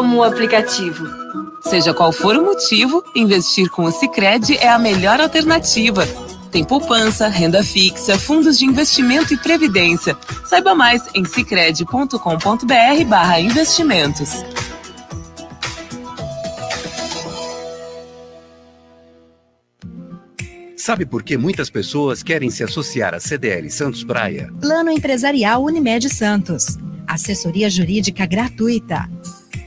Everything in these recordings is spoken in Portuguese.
como o aplicativo. Seja qual for o motivo, investir com o Sicredi é a melhor alternativa. Tem poupança, renda fixa, fundos de investimento e previdência. Saiba mais em sicredi.com.br/barra investimentos. Sabe por que muitas pessoas querem se associar à CDL Santos Praia? Plano Empresarial Unimed Santos. Assessoria Jurídica Gratuita.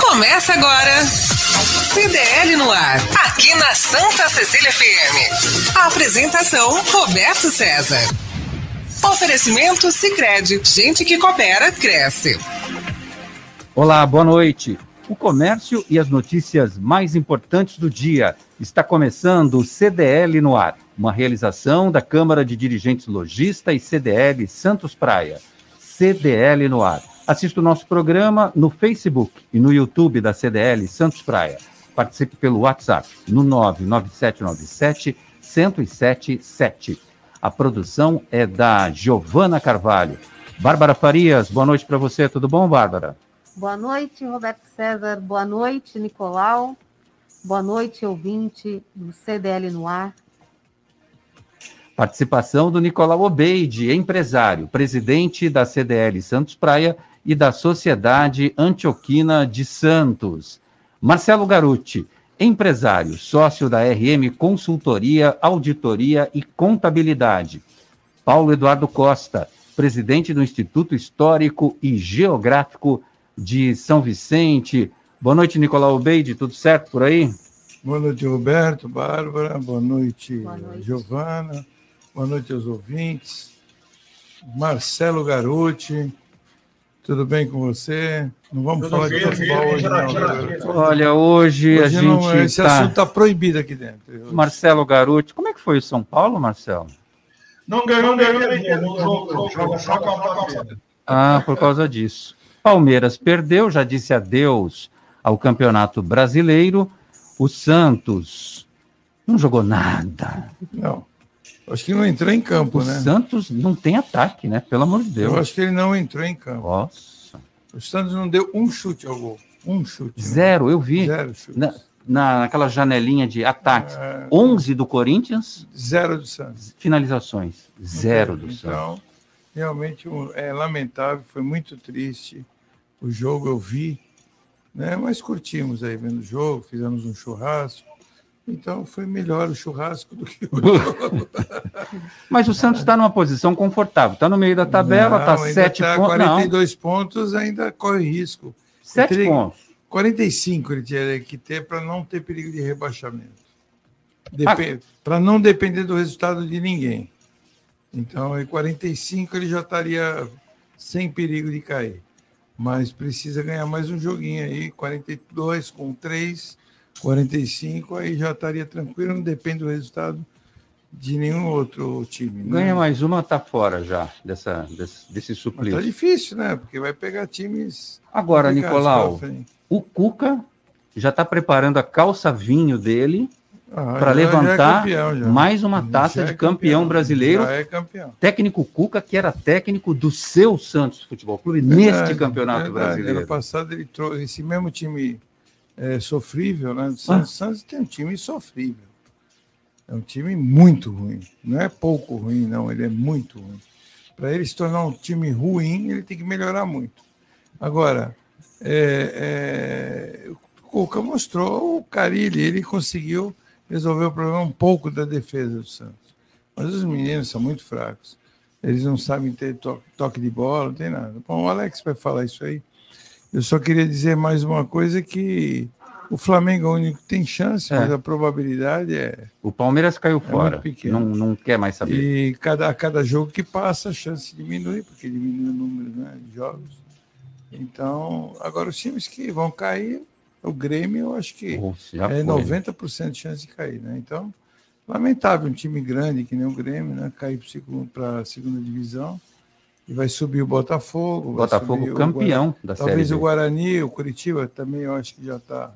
Começa agora. CDL no ar, aqui na Santa Cecília FM. Apresentação Roberto César. Oferecimento Sicredi, gente que coopera cresce. Olá, boa noite. O comércio e as notícias mais importantes do dia. Está começando o CDL no ar, uma realização da Câmara de Dirigentes Logista e CDL Santos Praia. CDL no ar. Assista o nosso programa no Facebook e no YouTube da CDL Santos Praia. Participe pelo WhatsApp no 99797 1077. A produção é da Giovana Carvalho. Bárbara Farias, boa noite para você. Tudo bom, Bárbara? Boa noite, Roberto César. Boa noite, Nicolau. Boa noite, ouvinte do CDL no ar. Participação do Nicolau Obeide, empresário, presidente da CDL Santos Praia e da Sociedade Antioquina de Santos. Marcelo Garuti, empresário, sócio da RM Consultoria, Auditoria e Contabilidade. Paulo Eduardo Costa, presidente do Instituto Histórico e Geográfico de São Vicente. Boa noite, Nicolau Beide, tudo certo por aí? Boa noite, Roberto, Bárbara, boa noite, boa noite. Giovana, boa noite aos ouvintes. Marcelo Garuti, tudo bem com você? Não vamos tudo falar bem, de futebol hoje, não. Olha, hoje, hoje a gente. Não, esse tá... assunto está proibido aqui dentro. Marcelo Garuti, como é que foi o São Paulo, Marcelo? Não ganhou, não ganhou. Ah, por causa disso. Palmeiras perdeu, já disse adeus ao Campeonato Brasileiro. O Santos não jogou nada. Não. Acho que não entrou em campo, o né? O Santos não tem ataque, né? Pelo amor de Deus. Eu acho que ele não entrou em campo. Nossa. O Santos não deu um chute ao gol. Um chute. Né? Zero, eu vi. Zero chute. Na, naquela janelinha de ataques. É... 11 do Corinthians. Zero do Santos. Finalizações. Zero do então, Santos. Realmente é lamentável, foi muito triste o jogo eu vi, né? Mas curtimos aí vendo o jogo, fizemos um churrasco. Então foi melhor o churrasco do que o jogo. Mas o Santos está numa posição confortável, está no meio da tabela, está sete tá pontos. 42 não. pontos, ainda corre risco. Sete teria, pontos. 45 ele teria que ter para não ter perigo de rebaixamento. Ah. Para não depender do resultado de ninguém. Então, em 45 ele já estaria sem perigo de cair mas precisa ganhar mais um joguinho aí, 42 com 3, 45, aí já estaria tranquilo, não depende do resultado de nenhum outro time. Né? Ganha mais uma, tá fora já dessa, desse, desse suplício. Mas tá difícil, né? Porque vai pegar times. Agora, Nicolau, o Cuca já está preparando a calça vinho dele ah, para levantar é campeão, mais uma taça de campeão, campeão brasileiro. Já é campeão. Técnico Cuca, que era técnico do seu Santos Futebol Clube verdade, neste campeonato verdade. brasileiro. Ano passado ele trouxe esse mesmo time é, sofrível, né? O Santos, ah. Santos tem um time sofrível. É um time muito ruim. Não é pouco ruim, não. Ele é muito ruim. Para ele se tornar um time ruim, ele tem que melhorar muito. Agora, é, é, o Cuca mostrou o Carilli, ele conseguiu resolveu o problema um pouco da defesa do Santos. Mas os meninos são muito fracos. Eles não sabem ter toque, toque de bola, não tem nada. Bom, o Alex vai falar isso aí. Eu só queria dizer mais uma coisa que o Flamengo é o único que tem chance, é. mas a probabilidade é. O Palmeiras caiu é fora. Não, não quer mais saber. E cada, a cada jogo que passa, a chance diminui, porque diminui o número né, de jogos. Então, agora os times que vão cair, o Grêmio, eu acho que Nossa, é foi. 90% de chance de cair, né? Então, lamentável um time grande que nem o Grêmio, né? Cair para a segunda divisão. E vai subir o Botafogo. Botafogo campeão da Série Talvez o Guarani, o Curitiba também eu acho que já está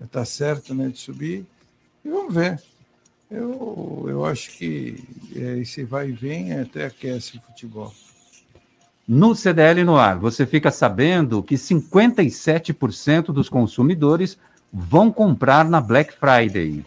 já tá certo né, de subir. E vamos ver. Eu, eu acho que é, esse vai e vem até aquece o futebol. No CDL no ar, você fica sabendo que 57% dos consumidores vão comprar na Black Friday.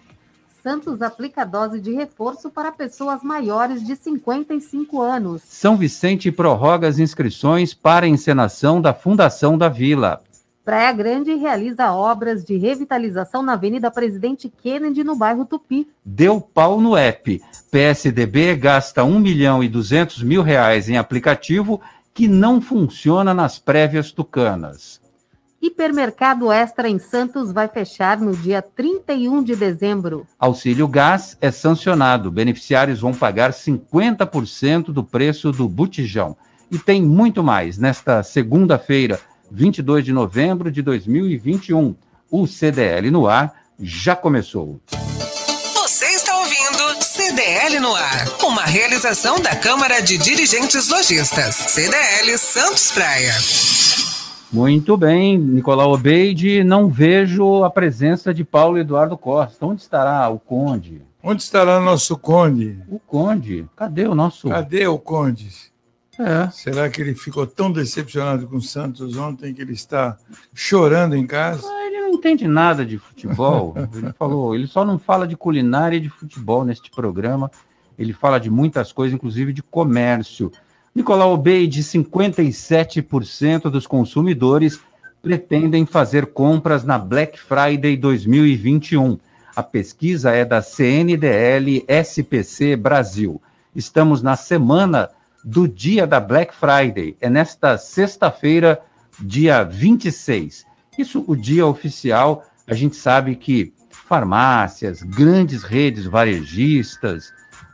Santos aplica dose de reforço para pessoas maiores de 55 anos. São Vicente prorroga as inscrições para a encenação da Fundação da Vila. Praia Grande realiza obras de revitalização na Avenida Presidente Kennedy, no bairro Tupi. Deu pau no app. PSDB gasta 1 milhão e 200 mil reais em aplicativo que não funciona nas prévias tucanas. Hipermercado Extra em Santos vai fechar no dia 31 de dezembro. Auxílio gás é sancionado. Beneficiários vão pagar 50% do preço do botijão. E tem muito mais nesta segunda-feira, 22 de novembro de 2021. O CDL no ar já começou. Você está ouvindo CDL no ar, uma realização da Câmara de Dirigentes Lojistas, CDL Santos Praia. Muito bem, Nicolau Obeide, não vejo a presença de Paulo Eduardo Costa. Onde estará o Conde? Onde estará nosso Conde? O Conde? Cadê o nosso? Cadê o Conde? É. Será que ele ficou tão decepcionado com o Santos ontem que ele está chorando em casa? Ele não entende nada de futebol. Ele falou, ele só não fala de culinária e de futebol neste programa. Ele fala de muitas coisas, inclusive de comércio. Nicolau Obeide, 57% dos consumidores pretendem fazer compras na Black Friday 2021. A pesquisa é da CNDL SPC Brasil. Estamos na semana do dia da Black Friday. É nesta sexta-feira, dia 26. Isso, o dia oficial, a gente sabe que farmácias, grandes redes varejistas,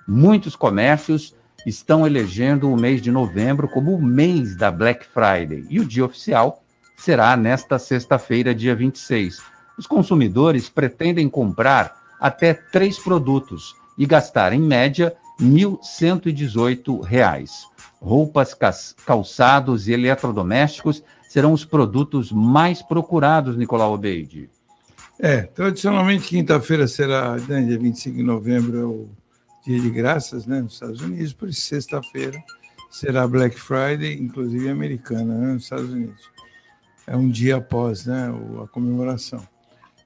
muitos comércios estão elegendo o mês de novembro como o mês da Black Friday. E o dia oficial será nesta sexta-feira, dia 26. Os consumidores pretendem comprar até três produtos e gastar, em média, R$ 1.118. Roupas, calçados e eletrodomésticos serão os produtos mais procurados, Nicolau Obeide. É, tradicionalmente quinta-feira será, né, dia 25 de novembro, é o dia de graças né, nos Estados Unidos, por isso sexta-feira será Black Friday, inclusive americana, né, nos Estados Unidos. É um dia após né, a comemoração.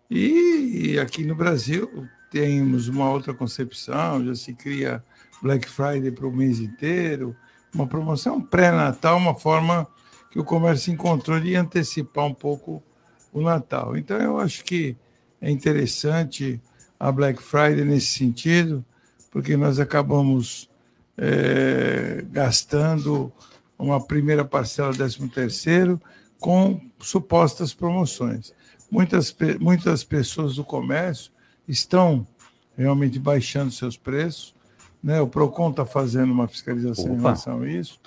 E aqui no Brasil temos uma outra concepção, já se cria Black Friday para o mês inteiro, uma promoção pré-natal, uma forma que o comércio encontrou de antecipar um pouco o Natal. Então eu acho que é interessante a Black Friday nesse sentido, porque nós acabamos é, gastando uma primeira parcela, 13 terceiro, com supostas promoções. Muitas, muitas pessoas do comércio estão realmente baixando seus preços, né? O Procon está fazendo uma fiscalização Opa. em relação a isso.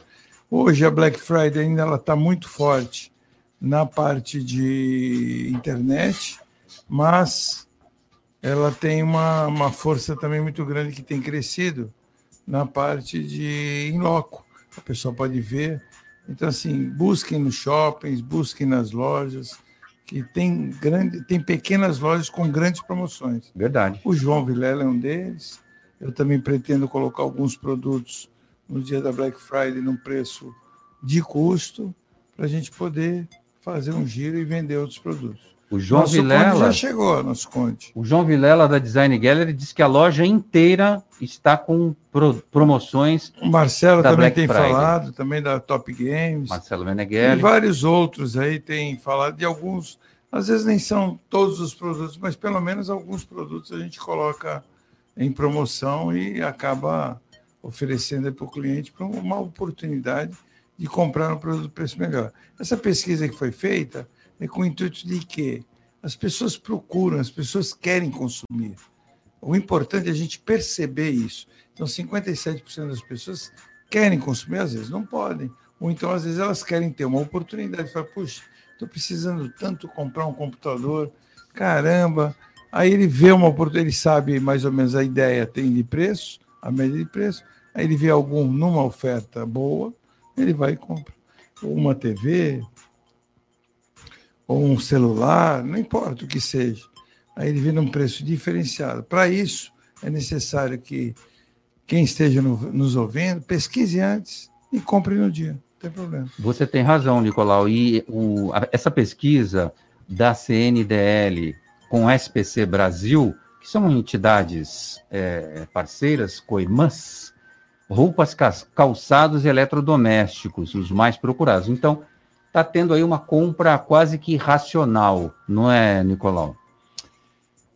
Hoje a Black Friday ainda está muito forte na parte de internet, mas ela tem uma, uma força também muito grande que tem crescido na parte de em loco. A pessoa pode ver. Então, assim, busquem nos shoppings, busquem nas lojas, que tem, grande, tem pequenas lojas com grandes promoções. Verdade. O João Vilela é um deles. Eu também pretendo colocar alguns produtos no dia da Black Friday num preço de custo para a gente poder fazer um giro e vender outros produtos. O João nosso Vilela Conde já chegou, nosso Conde. O João Vilela da Design Gallery disse que a loja inteira está com pro, promoções. O Marcelo também Black tem Friday. falado, também da Top Games. Marcelo E Meneghelli. vários outros aí têm falado de alguns. Às vezes nem são todos os produtos, mas pelo menos alguns produtos a gente coloca em promoção e acaba oferecendo para o cliente uma oportunidade de comprar um produto de preço melhor. Essa pesquisa que foi feita é com o intuito de que as pessoas procuram, as pessoas querem consumir. O importante é a gente perceber isso. Então, 57% das pessoas querem consumir, às vezes não podem. Ou então, às vezes, elas querem ter uma oportunidade. Fala, puxa, estou precisando tanto comprar um computador, caramba. Aí ele vê uma oportunidade, ele sabe mais ou menos a ideia tem de preço, a média de preço. Aí ele vê algum numa oferta boa, ele vai e compra. Ou uma TV, ou um celular, não importa o que seja. Aí ele vê num preço diferenciado. Para isso, é necessário que quem esteja no, nos ouvindo pesquise antes e compre no dia. Não tem problema. Você tem razão, Nicolau. E o, a, essa pesquisa da CNDL com SPC Brasil, que são entidades é, parceiras, coimãs, roupas, calçados e eletrodomésticos, os mais procurados. Então, está tendo aí uma compra quase que racional, não é, Nicolau?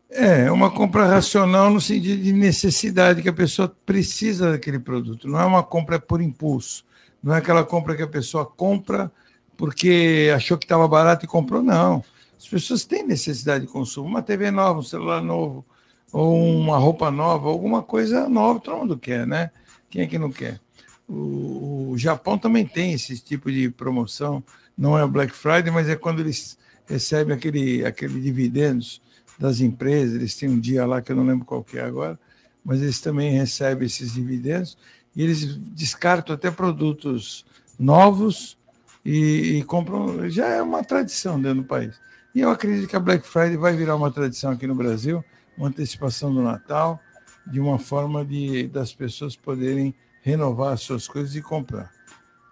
É, uma compra racional no sentido de necessidade, que a pessoa precisa daquele produto. Não é uma compra por impulso. Não é aquela compra que a pessoa compra porque achou que estava barato e comprou, não. As pessoas têm necessidade de consumo. Uma TV nova, um celular novo, ou uma roupa nova, alguma coisa nova, todo mundo quer, né? Quem é que não quer? O, o Japão também tem esse tipo de promoção não é o Black Friday, mas é quando eles recebem aquele, aquele dividendos das empresas, eles têm um dia lá que eu não lembro qual que é agora, mas eles também recebem esses dividendos e eles descartam até produtos novos e, e compram, já é uma tradição dentro do país. E eu acredito que a Black Friday vai virar uma tradição aqui no Brasil, uma antecipação do Natal, de uma forma de das pessoas poderem renovar as suas coisas e comprar.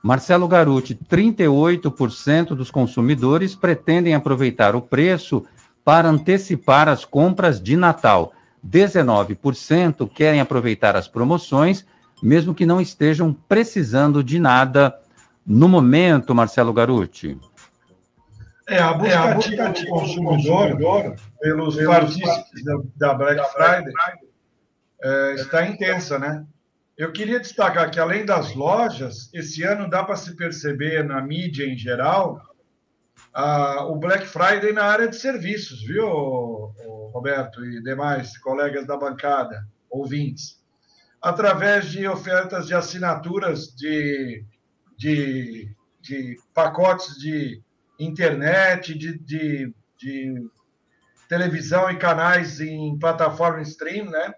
Marcelo Garuti, 38% dos consumidores pretendem aproveitar o preço para antecipar as compras de Natal. 19% querem aproveitar as promoções, mesmo que não estejam precisando de nada no momento, Marcelo Garuti. É, a busca, é, a busca do consumidor, consumidor pelos partícipes da, Black Friday é, está intensa, né? Eu queria destacar que, além das lojas, esse ano dá para se perceber na mídia em geral a, o Black Friday na área de serviços, viu, Roberto e demais colegas da bancada, ouvintes? Através de ofertas de assinaturas de, de, de pacotes de internet, de, de, de televisão e canais em plataforma stream, né?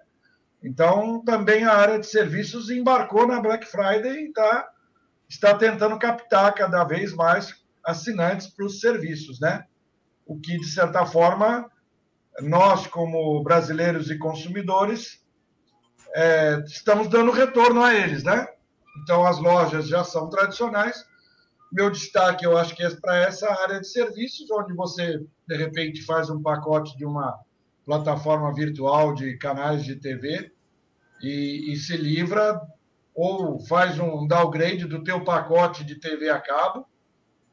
Então, também a área de serviços embarcou na Black Friday e tá, está tentando captar cada vez mais assinantes para os serviços, né? O que, de certa forma, nós, como brasileiros e consumidores, é, estamos dando retorno a eles, né? Então, as lojas já são tradicionais. Meu destaque, eu acho que é para essa área de serviços, onde você, de repente, faz um pacote de uma plataforma virtual de canais de TV e, e se livra ou faz um downgrade do teu pacote de TV a cabo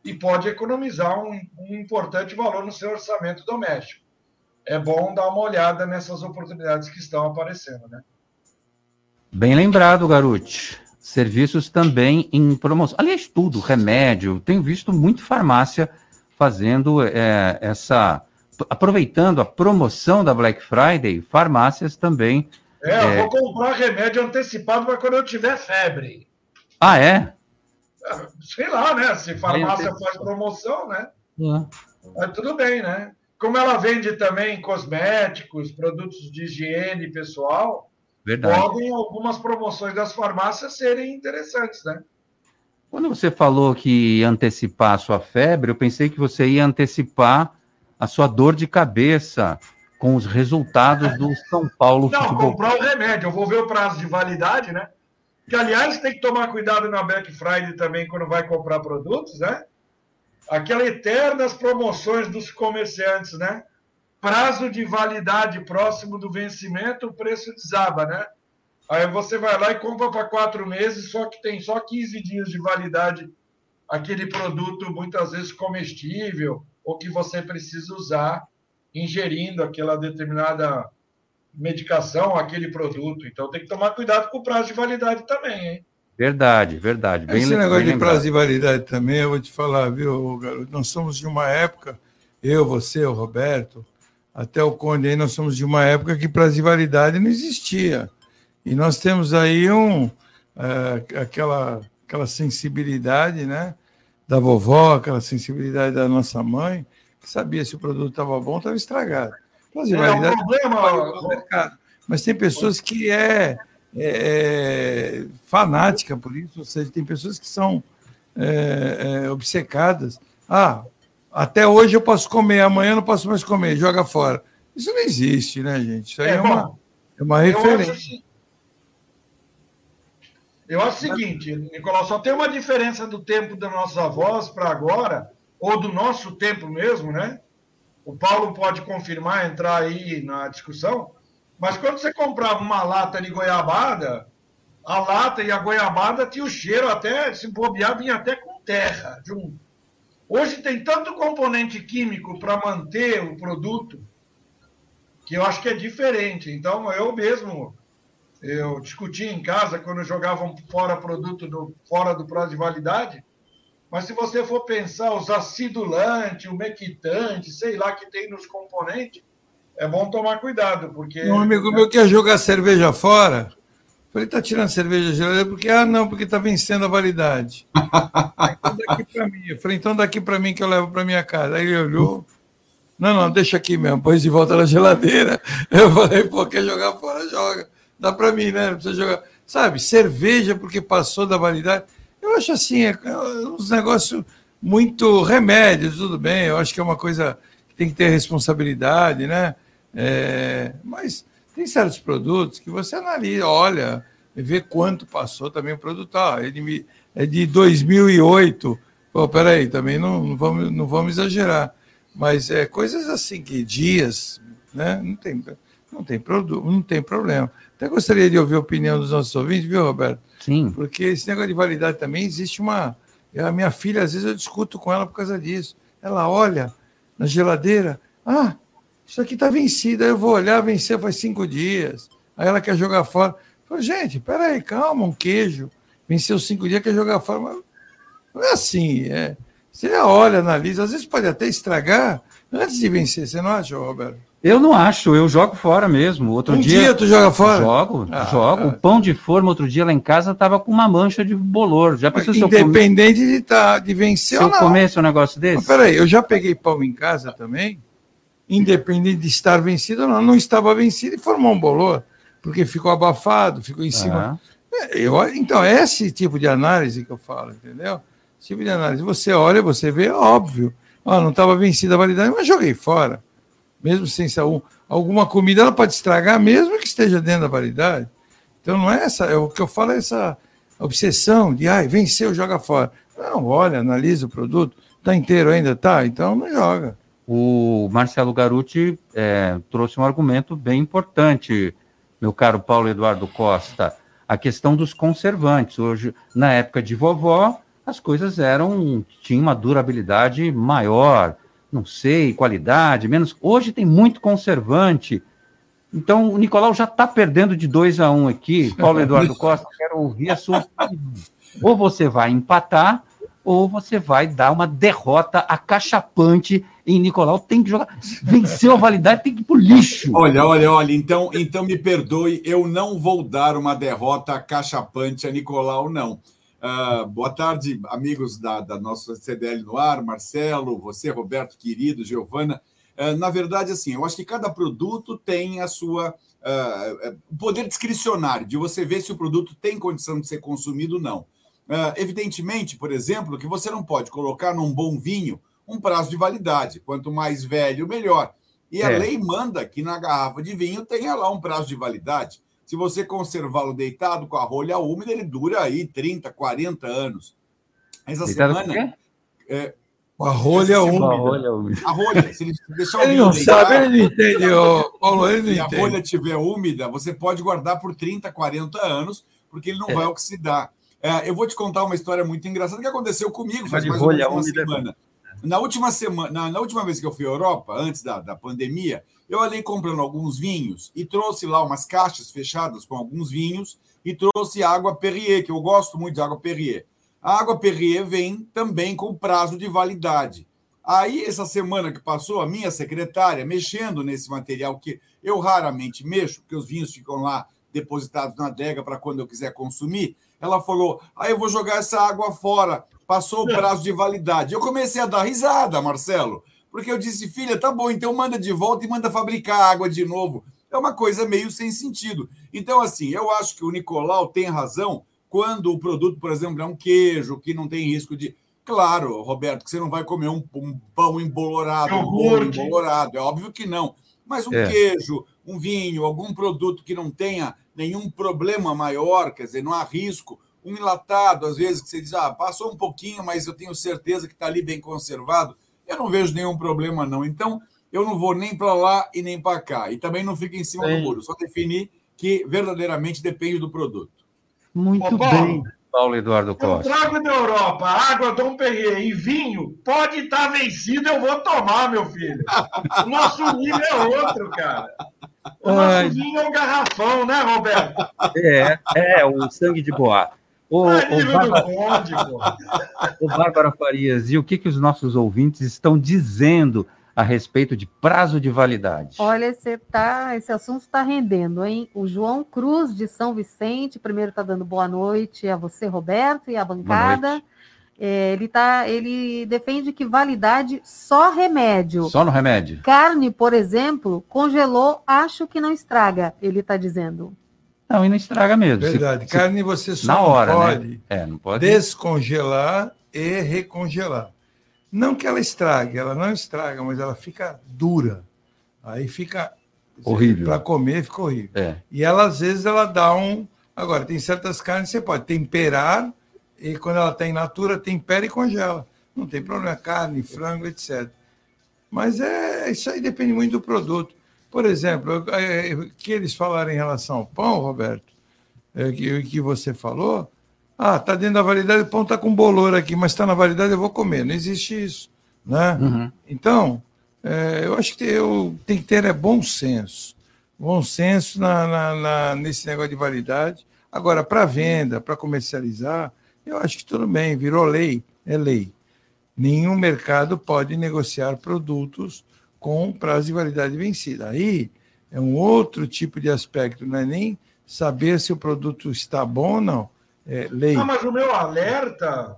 e pode economizar um, um importante valor no seu orçamento doméstico. É bom dar uma olhada nessas oportunidades que estão aparecendo, né? Bem lembrado, Garuti. Serviços também em promoção. Aliás, tudo, remédio. Tenho visto muito farmácia fazendo é, essa aproveitando a promoção da Black Friday, farmácias também. É, eu é... vou comprar remédio antecipado para quando eu tiver febre. Ah, é? sei lá, né? Se farmácia faz promoção, né? É. Mas tudo bem, né? Como ela vende também cosméticos, produtos de higiene pessoal, Verdade. podem algumas promoções das farmácias serem interessantes, né? Quando você falou que ia antecipar a sua febre, eu pensei que você ia antecipar a sua dor de cabeça com os resultados do São Paulo Não, Futebol. comprar o remédio. Eu vou ver o prazo de validade, né? Que, aliás, tem que tomar cuidado na Black Friday também quando vai comprar produtos, né? Aquelas eternas promoções dos comerciantes, né? Prazo de validade próximo do vencimento, o preço desaba, né? Aí você vai lá e compra para quatro meses, só que tem só 15 dias de validade aquele produto, muitas vezes comestível, ou que você precisa usar ingerindo aquela determinada medicação, aquele produto. Então tem que tomar cuidado com o prazo de validade também, hein? Verdade, verdade. Bem Esse negócio bem de prazo de validade também, eu vou te falar, viu, garoto? Nós somos de uma época, eu, você, o Roberto, até o Conde aí, nós somos de uma época que prazo de validade não existia. E nós temos aí um, é, aquela aquela sensibilidade, né? Da vovó, aquela sensibilidade da nossa mãe, sabia se o produto estava bom, estava estragado. Mas, é, um problema. Mas tem pessoas que é, é, é, fanática por isso, ou seja, tem pessoas que são é, é, obcecadas. Ah, até hoje eu posso comer, amanhã não posso mais comer, joga fora. Isso não existe, né, gente? Isso aí é, é uma, é uma referência. Assim, eu acho o seguinte, Nicolau, só tem uma diferença do tempo dos nossos avós para agora, ou do nosso tempo mesmo, né? O Paulo pode confirmar, entrar aí na discussão, mas quando você comprava uma lata de goiabada, a lata e a goiabada tinha o cheiro até, se bobear, vinha até com terra junto. Hoje tem tanto componente químico para manter o produto que eu acho que é diferente. Então, eu mesmo eu discuti em casa quando jogavam fora produto do, fora do prazo de validade. Mas se você for pensar os acidulantes, o mequitante, sei lá que tem nos componentes, é bom tomar cuidado, porque. Um amigo meu quer jogar cerveja fora. Falei, tá tirando cerveja geladeira porque ah, não, porque tá vencendo a validade. então daqui para mim. Eu falei, então daqui para mim que eu levo para minha casa. Aí ele olhou. Não, não, deixa aqui mesmo, põe de volta na geladeira. Eu falei, pô, quer jogar fora, joga dá para mim, né? Não precisa jogar. Sabe, cerveja porque passou da validade. Eu acho assim, é, é uns negócios muito remédios, tudo bem. Eu acho que é uma coisa que tem que ter responsabilidade, né? É, mas tem certos produtos que você analisa, olha, vê quanto passou também o produto. Ah, ele é de 2008. Pô, peraí, também não, não, vamos, não vamos exagerar. Mas é coisas assim que dias, né? Não tem, não tem, produto, não tem problema. Até gostaria de ouvir a opinião dos nossos ouvintes, viu, Roberto? Sim. Porque esse negócio de validade também existe uma. A minha filha, às vezes, eu discuto com ela por causa disso. Ela olha na geladeira, ah, isso aqui está vencido. Aí eu vou olhar, venceu faz cinco dias. Aí ela quer jogar fora. Eu falo, gente, peraí, calma, um queijo. Venceu cinco dias, quer jogar fora. Mas não é assim. É... Você olha, analisa, às vezes pode até estragar antes de vencer. Você não acha, Roberto? Eu não acho, eu jogo fora mesmo. Outro um dia, dia tu joga fora? Jogo, ah, jogo. Ah, o pão de forma outro dia lá em casa tava com uma mancha de bolor. Já pensou Independente come... de, tá, de vencer se ou não. Se eu comesse um negócio desse? Mas peraí, eu já peguei pão em casa também, independente de estar vencido ou não. Não estava vencido e formou um bolor, porque ficou abafado, ficou em cima. É, eu, então, é esse tipo de análise que eu falo, entendeu? Esse tipo de análise. Você olha, você vê, óbvio. Oh, não estava vencida a validade, mas joguei fora mesmo sem saúde. Alguma comida ela pode estragar, mesmo que esteja dentro da validade. Então não é essa, é o que eu falo é essa obsessão de ai, venceu, joga fora. Não, olha, analisa o produto, está inteiro ainda, tá? Então não joga. O Marcelo Garuti é, trouxe um argumento bem importante, meu caro Paulo Eduardo Costa, a questão dos conservantes. Hoje, na época de vovó, as coisas eram tinham uma durabilidade maior não sei, qualidade, menos. Hoje tem muito conservante. Então, o Nicolau já está perdendo de 2 a 1 um aqui. Paulo Eduardo Costa, quero ouvir a sua opinião. Ou você vai empatar, ou você vai dar uma derrota acachapante em Nicolau. Tem que jogar. Venceu a validade, tem que ir pro lixo. Olha, olha, olha. Então, então me perdoe, eu não vou dar uma derrota acachapante a Nicolau, não. Uh, boa tarde, amigos da, da nossa CDL no ar, Marcelo, você, Roberto, querido, Giovana. Uh, na verdade, assim, eu acho que cada produto tem a sua uh, poder discricionário de você ver se o produto tem condição de ser consumido ou não. evidentemente, por exemplo, que você não pode colocar num bom vinho um prazo de validade. Quanto mais velho, melhor. E a é. lei manda que na garrafa de vinho tenha lá um prazo de validade. Se você conservá-lo deitado com a rolha úmida, ele dura aí 30, 40 anos. Essa deitado semana. É, a rolha úmida. A rolha úmida. A rolha, se ele deixar ele não sabe, ele não entende, Paulo, ele não Se a rolha estiver úmida, você pode guardar por 30, 40 anos, porque ele não é. vai oxidar. É, eu vou te contar uma história muito engraçada que aconteceu comigo faz mais ou menos uma semana. Na última semana, na, na, última vez que eu fui à Europa, antes da, da pandemia, eu andei comprando alguns vinhos e trouxe lá umas caixas fechadas com alguns vinhos e trouxe água Perrier, que eu gosto muito de água Perrier. A água Perrier vem também com prazo de validade. Aí, essa semana que passou, a minha secretária, mexendo nesse material que eu raramente mexo, porque os vinhos ficam lá depositados na adega para quando eu quiser consumir. Ela falou: aí ah, eu vou jogar essa água fora. Passou o prazo de validade. Eu comecei a dar risada, Marcelo, porque eu disse: filha, tá bom, então manda de volta e manda fabricar água de novo. É uma coisa meio sem sentido. Então, assim, eu acho que o Nicolau tem razão quando o produto, por exemplo, é um queijo que não tem risco de. Claro, Roberto, que você não vai comer um, um pão embolorado, um bolo embolorado. É óbvio que não. Mas um é. queijo, um vinho, algum produto que não tenha nenhum problema maior, quer dizer, não há risco. Um enlatado, às vezes, que você diz, ah, passou um pouquinho, mas eu tenho certeza que está ali bem conservado. Eu não vejo nenhum problema, não. Então, eu não vou nem para lá e nem para cá. E também não fico em cima Sim. do muro. Só definir que verdadeiramente depende do produto. Muito Ô, bem. Paulo Eduardo Costa. Eu trago da Europa água Dom Perrier e vinho, pode estar vencido, eu vou tomar, meu filho. O nosso nível é outro, cara. O nosso Ai. vinho é um garrafão, né, Roberto? É, é, o sangue de boa. O, é o, Bárbara... o Bárbara Farias, e o que, que os nossos ouvintes estão dizendo a respeito de prazo de validade. Olha, você tá, esse assunto está rendendo, hein? O João Cruz, de São Vicente, primeiro está dando boa noite a você, Roberto, e a bancada. É, ele, tá, ele defende que validade só remédio. Só no remédio. Carne, por exemplo, congelou, acho que não estraga, ele está dizendo. Não, e não estraga mesmo. Verdade. Se, Carne você só na hora, né? pode, né? é, não pode descongelar e recongelar. Não que ela estrague, ela não estraga, mas ela fica dura. Aí fica horrível. Para comer fica horrível. É. E ela às vezes ela dá um. Agora tem certas carnes que você pode temperar e quando ela está in natura tempera e congela. Não tem problema, carne, frango, etc. Mas é isso aí depende muito do produto. Por exemplo, o que eles falaram em relação ao pão, Roberto, é, que, que você falou, ah, está dentro da validade, o pão está com bolor aqui, mas está na validade, eu vou comer. Não existe isso. Né? Uhum. Então, é, eu acho que eu, tem que ter é, bom senso. Bom senso na, na, na nesse negócio de validade. Agora, para venda, para comercializar, eu acho que tudo bem, virou lei, é lei. Nenhum mercado pode negociar produtos com prazo de validade vencida. Aí é um outro tipo de aspecto, não é nem saber se o produto está bom ou não é, lei. mas o meu alerta,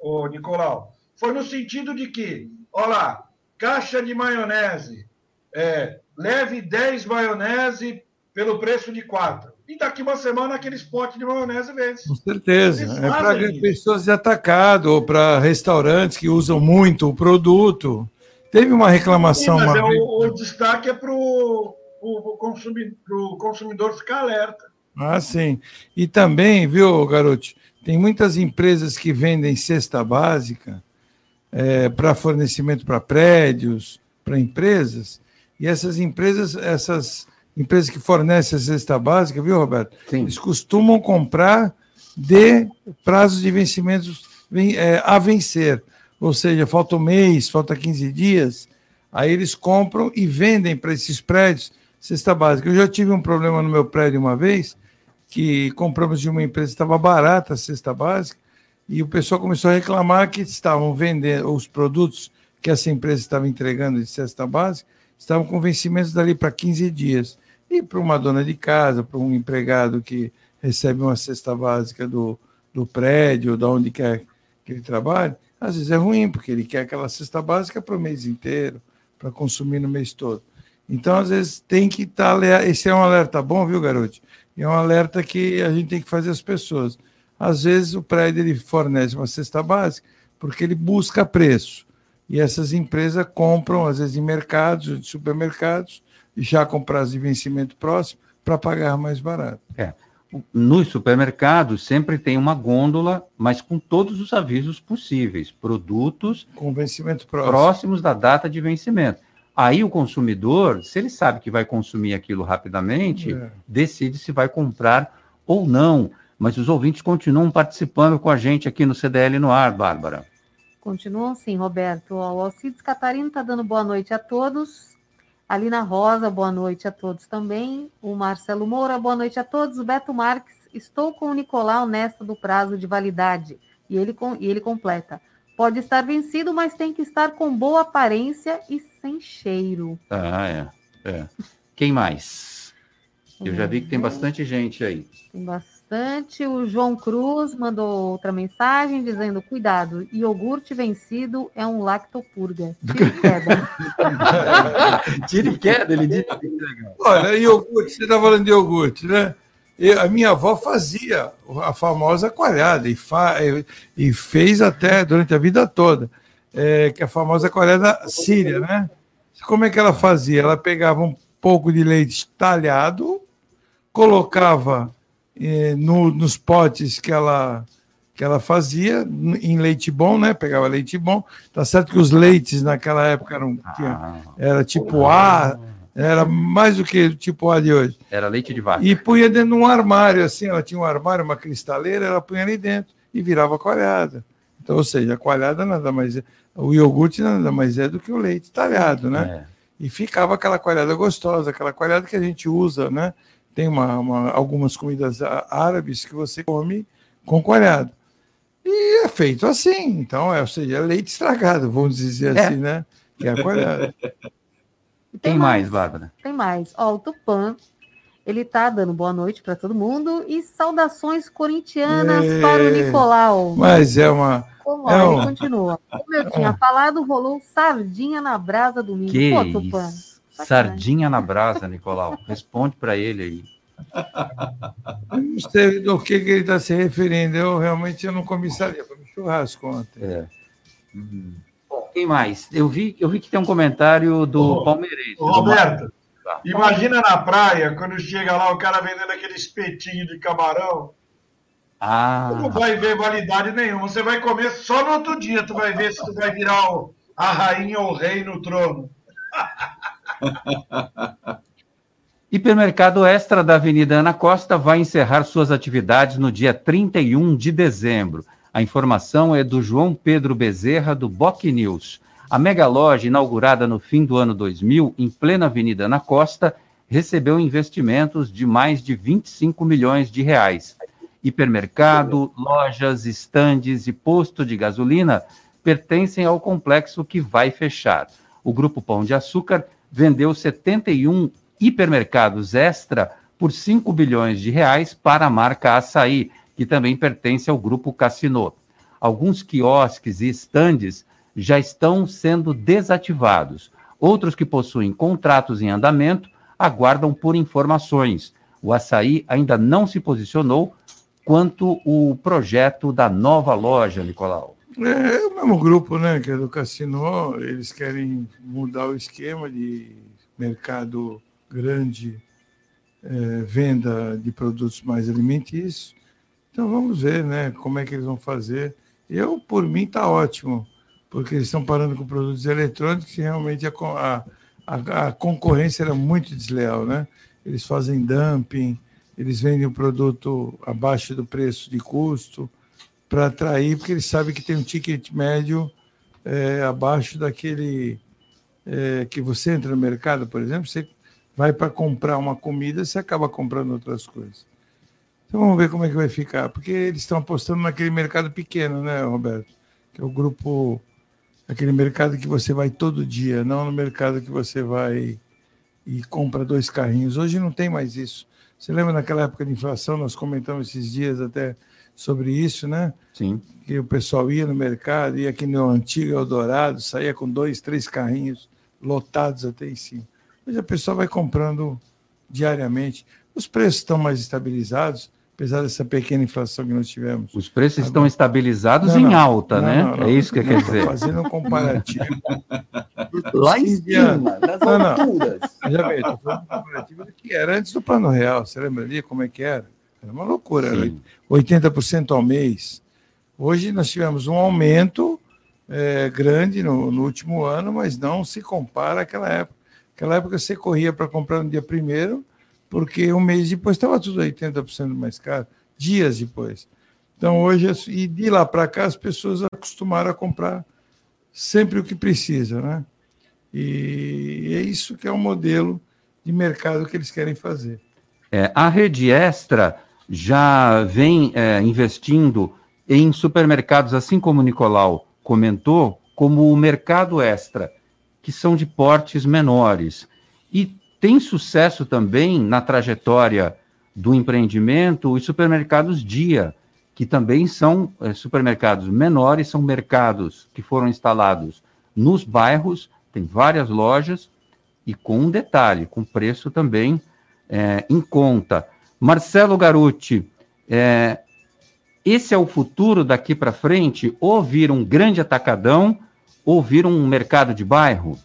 ô, Nicolau, foi no sentido de que, olha lá, caixa de maionese, é, leve 10 maionese pelo preço de 4. E daqui uma semana aquele potes de maionese vence. Com certeza. é para pessoas de atacado ou para restaurantes que usam muito o produto. Teve uma reclamação. Sim, mas uma é o, o, destaque é para o consumidor, consumidor ficar alerta. Ah, sim. E também, viu, garoto, tem muitas empresas que vendem cesta básica é, para fornecimento para prédios, para empresas, e essas empresas, essas empresas que fornecem a cesta básica, viu, Roberto? Sim. Eles costumam comprar de prazos de vencimentos é, a vencer. Ou seja, falta um mês, falta 15 dias, aí eles compram e vendem para esses prédios cesta básica. Eu já tive um problema no meu prédio uma vez, que compramos de uma empresa, estava barata a cesta básica, e o pessoal começou a reclamar que estavam vendendo os produtos que essa empresa estava entregando de cesta básica, estavam com vencimentos dali para 15 dias. E para uma dona de casa, para um empregado que recebe uma cesta básica do, do prédio, de onde quer que ele trabalhe, às vezes é ruim, porque ele quer aquela cesta básica para o mês inteiro, para consumir no mês todo. Então, às vezes, tem que estar. Tá, esse é um alerta bom, viu, garoto? É um alerta que a gente tem que fazer as pessoas. Às vezes o prédio ele fornece uma cesta básica porque ele busca preço. E essas empresas compram, às vezes, em mercados, em supermercados, já com prazo de vencimento próximo, para pagar mais barato. É. Nos supermercados sempre tem uma gôndola, mas com todos os avisos possíveis, produtos com vencimento próximo. próximos da data de vencimento. Aí o consumidor, se ele sabe que vai consumir aquilo rapidamente, é. decide se vai comprar ou não. Mas os ouvintes continuam participando com a gente aqui no CDL no ar, Bárbara. Continuam sim, Roberto. O Alcides Catarino está dando boa noite a todos. A Lina Rosa, boa noite a todos também. O Marcelo Moura, boa noite a todos. O Beto Marques, estou com o Nicolau nesta do prazo de validade. E ele, e ele completa. Pode estar vencido, mas tem que estar com boa aparência e sem cheiro. Ah, é. é. Quem mais? Eu já vi que tem bastante gente aí. Tem bastante. O João Cruz mandou outra mensagem dizendo: cuidado, iogurte vencido é um lactopurga. Tire queda. Tire queda, ele disse. Olha, iogurte, você está falando de iogurte, né? Eu, a minha avó fazia a famosa coalhada e, fa, e fez até durante a vida toda, é, que é a famosa coalhada síria, né? Como é que ela fazia? Ela pegava um pouco de leite talhado, colocava eh, no, nos potes que ela que ela fazia em leite bom, né? Pegava leite bom. Tá certo que os leites naquela época eram tinha, era tipo A, era mais do que tipo A de hoje. Era leite de vaca. E punha dentro de um armário, assim, ela tinha um armário, uma cristaleira, ela punha ali dentro e virava coalhada. Então, ou seja, a coalhada nada mais é, o iogurte nada mais é do que o leite talhado, né? É. E ficava aquela coalhada gostosa, aquela coalhada que a gente usa, né? Tem uma, uma, algumas comidas árabes que você come com coalhada. E é feito assim, então, é, ou seja, é leite estragado, vamos dizer é. assim, né? Que é a coalhada. Tem, tem mais, mais, Bárbara? Tem mais. Ó, o Tupã, ele tá dando boa noite para todo mundo e saudações corintianas é... para o Nicolau. Mas é uma como é um... continua. Como eu tinha falado, rolou sardinha na brasa domingo. Que Pô, Tupã. Sardinha na brasa, Nicolau. Responde para ele aí. Eu não sei do que, que ele está se referindo. Eu realmente eu não comissaria, foi um churrasco ontem. É. Uhum. Bom, quem mais? Eu vi, eu vi que tem um comentário do Palmeirense. Roberto, tá. imagina na praia, quando chega lá o cara vendendo aquele espetinho de camarão. Ah. Tu não vai ver validade nenhuma. Você vai comer só no outro dia. Tu vai ver se tu vai virar o, a rainha ou o rei no trono. Hipermercado Extra da Avenida Ana Costa vai encerrar suas atividades no dia 31 de dezembro. A informação é do João Pedro Bezerra, do Boc News. A mega loja, inaugurada no fim do ano 2000, em plena Avenida Ana Costa, recebeu investimentos de mais de 25 milhões de reais. Hipermercado, lojas, estandes e posto de gasolina pertencem ao complexo que vai fechar. O Grupo Pão de Açúcar vendeu 71 hipermercados extra por 5 bilhões de reais para a marca Açaí, que também pertence ao Grupo Cassino. Alguns quiosques e estandes já estão sendo desativados. Outros que possuem contratos em andamento aguardam por informações. O Açaí ainda não se posicionou quanto o projeto da nova loja, Nicolau? É, é o mesmo grupo, né, que é do Cassino, eles querem mudar o esquema de mercado grande, é, venda de produtos mais alimentícios. Então vamos ver, né, como é que eles vão fazer. Eu, por mim, está ótimo, porque eles estão parando com produtos eletrônicos e realmente a, a, a, a concorrência era muito desleal, né? Eles fazem dumping, eles vendem o produto abaixo do preço de custo para atrair, porque eles sabem que tem um ticket médio é, abaixo daquele é, que você entra no mercado, por exemplo, você vai para comprar uma comida, você acaba comprando outras coisas. Então vamos ver como é que vai ficar, porque eles estão apostando naquele mercado pequeno, né, Roberto? Que é o grupo, aquele mercado que você vai todo dia, não no mercado que você vai e compra dois carrinhos. Hoje não tem mais isso. Você lembra naquela época de inflação, nós comentamos esses dias até sobre isso, né? Sim. Que o pessoal ia no mercado, ia aqui no antigo Eldorado, saía com dois, três carrinhos lotados até em cima. Hoje a pessoa vai comprando diariamente. Os preços estão mais estabilizados, apesar dessa pequena inflação que nós tivemos. Os preços estão estabilizados não, em não, alta, não, né? é isso que quer dizer. Fazendo um comparativo. Lá em cima, nas alturas. Já veio, estou falando um comparativo do que era antes do Plano Real. Você lembra ali como é que era? Era uma loucura, era 80% ao mês. Hoje nós tivemos um aumento é, grande no, no, último ano, mas não se compara àquela época. Aquela época você corria para comprar no dia primeiro, porque um mês depois estava tudo 80% mais caro, dias depois. Então, hoje, e de lá para cá, as pessoas acostumaram a comprar sempre o que precisa, né? E é isso que é o modelo de mercado que eles querem fazer. É, a rede extra já vem é, investindo em supermercados, assim como o Nicolau comentou, como o mercado extra, que são de portes menores. E tem sucesso também na trajetória do empreendimento os supermercados dia, que também são é, supermercados menores, são mercados que foram instalados nos bairros, tem várias lojas, e com um detalhe, com preço também é, em conta. Marcelo Garuti, é, esse é o futuro daqui para frente? Ou vir um grande atacadão, ou vir um mercado de bairro?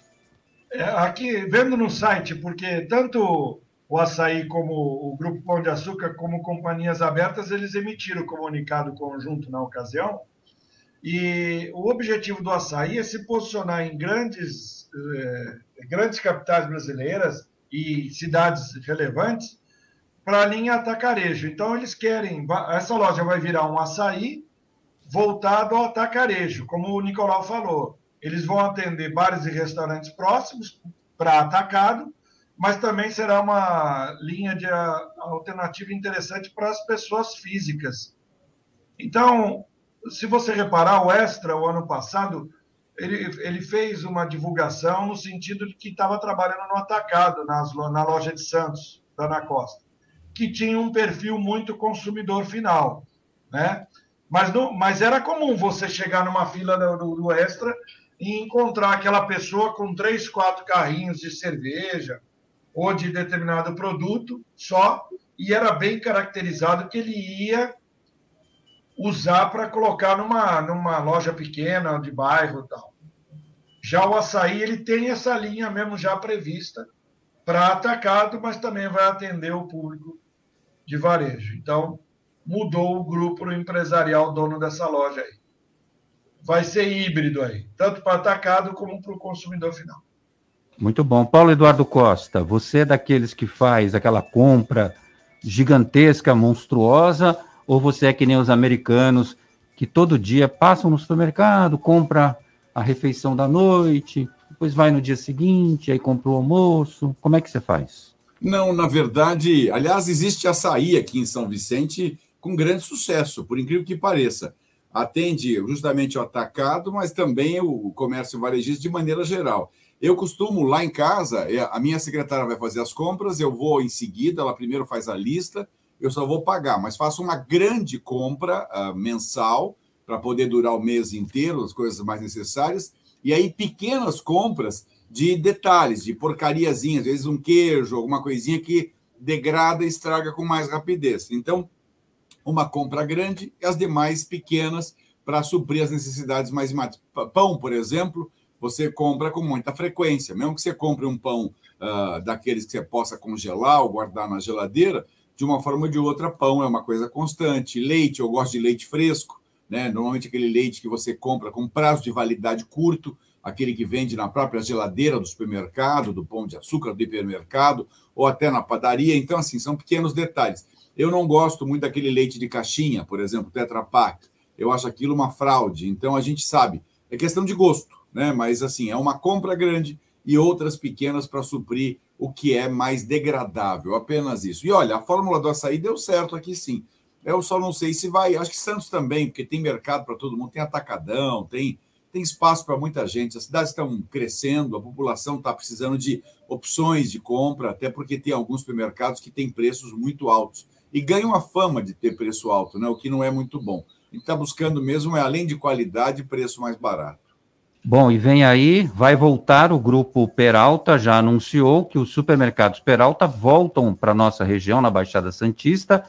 É, aqui, vendo no site, porque tanto o Açaí como o Grupo Pão de Açúcar, como companhias abertas, eles emitiram o comunicado conjunto na ocasião. E o objetivo do Açaí é se posicionar em grandes, eh, grandes capitais brasileiras e cidades relevantes para a linha atacarejo. Então, eles querem. Essa loja vai virar um açaí voltado ao atacarejo, como o Nicolau falou. Eles vão atender bares e restaurantes próximos para atacado, mas também será uma linha de alternativa interessante para as pessoas físicas. Então, se você reparar, o Extra, o ano passado, ele, ele fez uma divulgação no sentido de que estava trabalhando no atacado, nas, na loja de Santos, da Ana Costa que tinha um perfil muito consumidor final, né? Mas, não, mas era comum você chegar numa fila do, do Extra e encontrar aquela pessoa com três, quatro carrinhos de cerveja ou de determinado produto só, e era bem caracterizado que ele ia usar para colocar numa, numa loja pequena, de bairro e tal. Já o açaí, ele tem essa linha mesmo já prevista para atacado, mas também vai atender o público de varejo. Então, mudou o grupo empresarial dono dessa loja aí. Vai ser híbrido aí, tanto para atacado como para o consumidor final. Muito bom. Paulo Eduardo Costa, você é daqueles que faz aquela compra gigantesca, monstruosa, ou você é que nem os americanos que todo dia passam no supermercado, compra a refeição da noite, depois vai no dia seguinte, aí compra o almoço. Como é que você faz? Não, na verdade, aliás, existe açaí aqui em São Vicente com grande sucesso, por incrível que pareça. Atende justamente o atacado, mas também o comércio varejista de maneira geral. Eu costumo, lá em casa, é, a minha secretária vai fazer as compras, eu vou em seguida, ela primeiro faz a lista, eu só vou pagar, mas faço uma grande compra uh, mensal para poder durar o mês inteiro, as coisas mais necessárias, e aí pequenas compras de detalhes, de porcariazinhas, às vezes um queijo, alguma coisinha que degrada e estraga com mais rapidez. Então, uma compra grande e as demais pequenas para suprir as necessidades mais imediatas. Pão, por exemplo, você compra com muita frequência, mesmo que você compre um pão uh, daqueles que você possa congelar ou guardar na geladeira, de uma forma ou de outra, pão é uma coisa constante. Leite, eu gosto de leite fresco, né? Normalmente aquele leite que você compra com prazo de validade curto, aquele que vende na própria geladeira do supermercado, do pão de açúcar do hipermercado, ou até na padaria. Então, assim, são pequenos detalhes. Eu não gosto muito daquele leite de caixinha, por exemplo, Tetra Pak. Eu acho aquilo uma fraude. Então, a gente sabe, é questão de gosto, né? Mas, assim, é uma compra grande e outras pequenas para suprir o que é mais degradável, apenas isso. E olha, a fórmula do açaí deu certo aqui sim. Eu só não sei se vai. Acho que Santos também, porque tem mercado para todo mundo, tem atacadão, tem tem espaço para muita gente. As cidades estão crescendo, a população está precisando de opções de compra, até porque tem alguns supermercados que têm preços muito altos e ganham a fama de ter preço alto, né? o que não é muito bom. Gente está buscando mesmo, é além de qualidade, preço mais barato. Bom, e vem aí, vai voltar o grupo Peralta, já anunciou que os supermercados Peralta voltam para a nossa região, na Baixada Santista,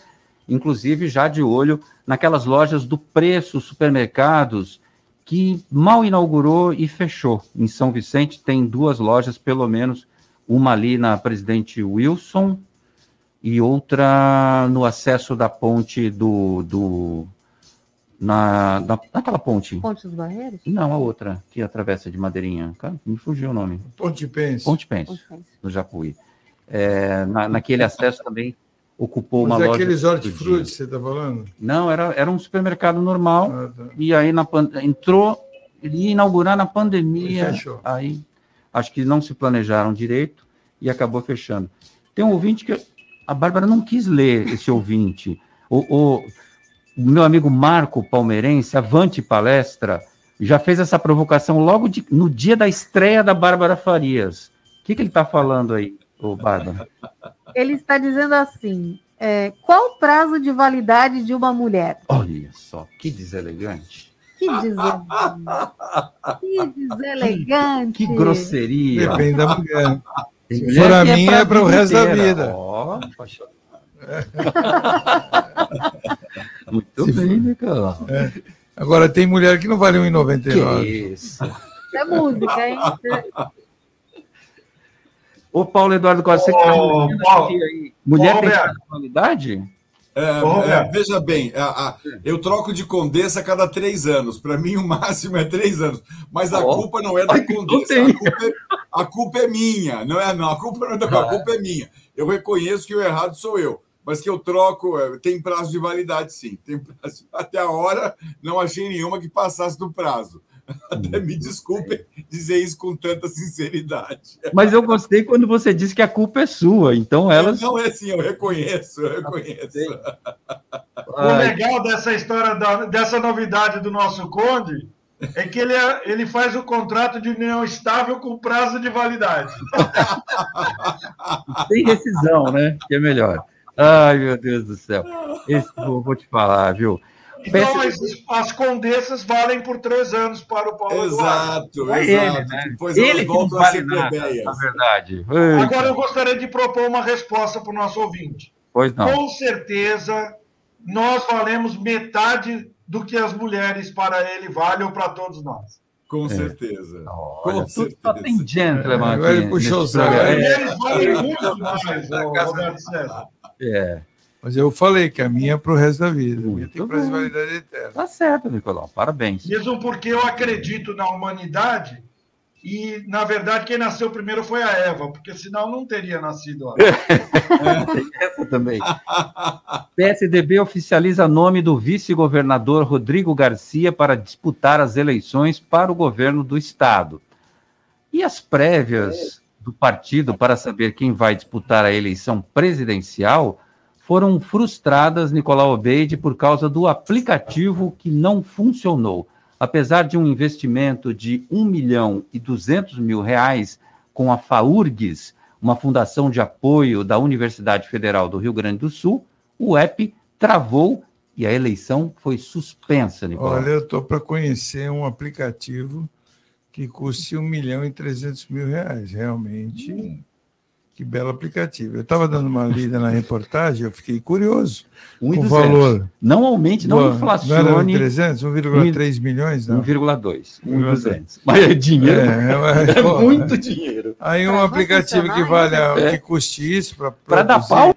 inclusive já de olho naquelas lojas do preço, supermercados, que mal inaugurou e fechou. Em São Vicente tem duas lojas, pelo menos, uma ali na Presidente Wilson e outra no acesso da ponte do. do na, na, naquela ponte. Ponte dos Barreiros? Não, a outra, que atravessa de Madeirinha. me fugiu o nome. Ponte Pense. Ponte Pense, no Japuí. É, na, naquele acesso também ocupou Mas uma é loja. aqueles hortifruti você está falando? Não, era, era um supermercado normal. Ah, tá. E aí na, entrou, ele ia inaugurar na pandemia. Fechou. Aí acho que não se planejaram direito e acabou fechando. Tem um ouvinte que a Bárbara não quis ler esse ouvinte. O, o, o meu amigo Marco Palmeirense, Avante Palestra, já fez essa provocação logo de, no dia da estreia da Bárbara Farias. O que, que ele está falando aí? ô Bárbara? Ele está dizendo assim: é, qual o prazo de validade de uma mulher? Olha só, que deselegante. Que deselegante. que deselegante. Que grosseria. Depende da mulher. Tem Se mulher for a que minha, pra é para o vida resto da inteira. vida. Ó, poxa. Muito Se bem, Nicolau. Agora, tem mulher que não vale Que 1,99. isso. É música, hein? Ô, Paulo Eduardo Costa, você que tá aí, mulher Ô, tem Roberto. qualidade? É, é, veja bem, a- a- eu troco de condessa a cada três anos. Para mim, o máximo é três anos. Mas a culpa não é da Ai, que condessa. A culpa, é, a culpa é minha. Não é, não. A culpa não é da a culpa é minha. Eu reconheço que o errado sou eu. Mas que eu troco, é, tem prazo de validade, sim. Tem prazo. Até a hora, não achei nenhuma que passasse do prazo. Até me desculpem dizer isso com tanta sinceridade. Mas eu gostei quando você disse que a culpa é sua. Então elas. Não é assim, eu reconheço, eu reconheço. O legal dessa história, da- dessa novidade do nosso Conde, é que ele, é- ele faz o contrato de união estável com prazo de validade. tem rescisão, né? Que é melhor. Ai, meu Deus do céu. Esse, vou, vou te falar, viu? Então, as, as condessas valem por três anos para o Paulo Eduardo. Exato, É exato. ele, né? Depois Ele que não vale ser nada, na verdade. Agora, eu gostaria de propor uma resposta para o nosso ouvinte. Pois não. Com certeza, nós valemos metade do que as mulheres para ele valem ou para todos nós. Com É. certeza. Olha, Com tudo só certeza. tem gentleman Agora aqui. ele puxou o É, mulheres valem muito mais, Roberto César. é. Mas eu falei que a minha é para o resto da vida. A minha tem prazo de bom. validade eterna. Tá certo, Nicolau. Parabéns. Mesmo porque eu acredito na humanidade e, na verdade, quem nasceu primeiro foi a Eva, porque senão não teria nascido ela. Essa também. PSDB oficializa nome do vice-governador Rodrigo Garcia para disputar as eleições para o governo do estado. E as prévias do partido para saber quem vai disputar a eleição presidencial foram frustradas, Nicolau Obeide, por causa do aplicativo que não funcionou. Apesar de um investimento de 1 milhão e 200 mil reais com a FAURGS, uma fundação de apoio da Universidade Federal do Rio Grande do Sul, o app travou e a eleição foi suspensa, Nicolau. Olha, eu estou para conhecer um aplicativo que custe 1 milhão e 300 mil reais. Realmente, que belo aplicativo. Eu estava dando uma lida na reportagem, eu fiquei curioso Um com o 200. valor. Não aumente, não Não era inflacione 300, 1,3 milhões? Não. 1,2, 1,2. 1,200. Mas é dinheiro, É, mas, é pô, muito dinheiro. Aí um Pra aplicativo que vale né? que custe isso para Para dar pau,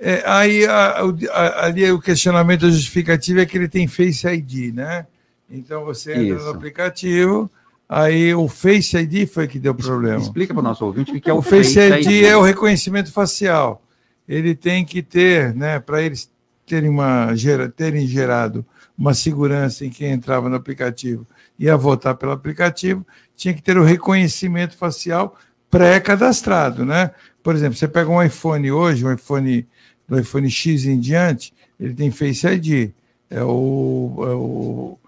É, aí a- o- a- ali o questionamento da justificativa é que ele tem Face ID, né? Então você entra Isso. no aplicativo, aí o Face ID foi que deu problema. explica para o nosso ouvinte o que é o, O Face ID é o reconhecimento facial. Ele tem que ter, né, para eles terem, uma, terem gerado uma segurança em quem entrava no aplicativo e ia votar pelo aplicativo, tinha que ter o reconhecimento facial pré-cadastrado, né? Por exemplo, você pega um iPhone hoje, um iPhone do iPhone X em diante, ele tem Face ID. É o, é o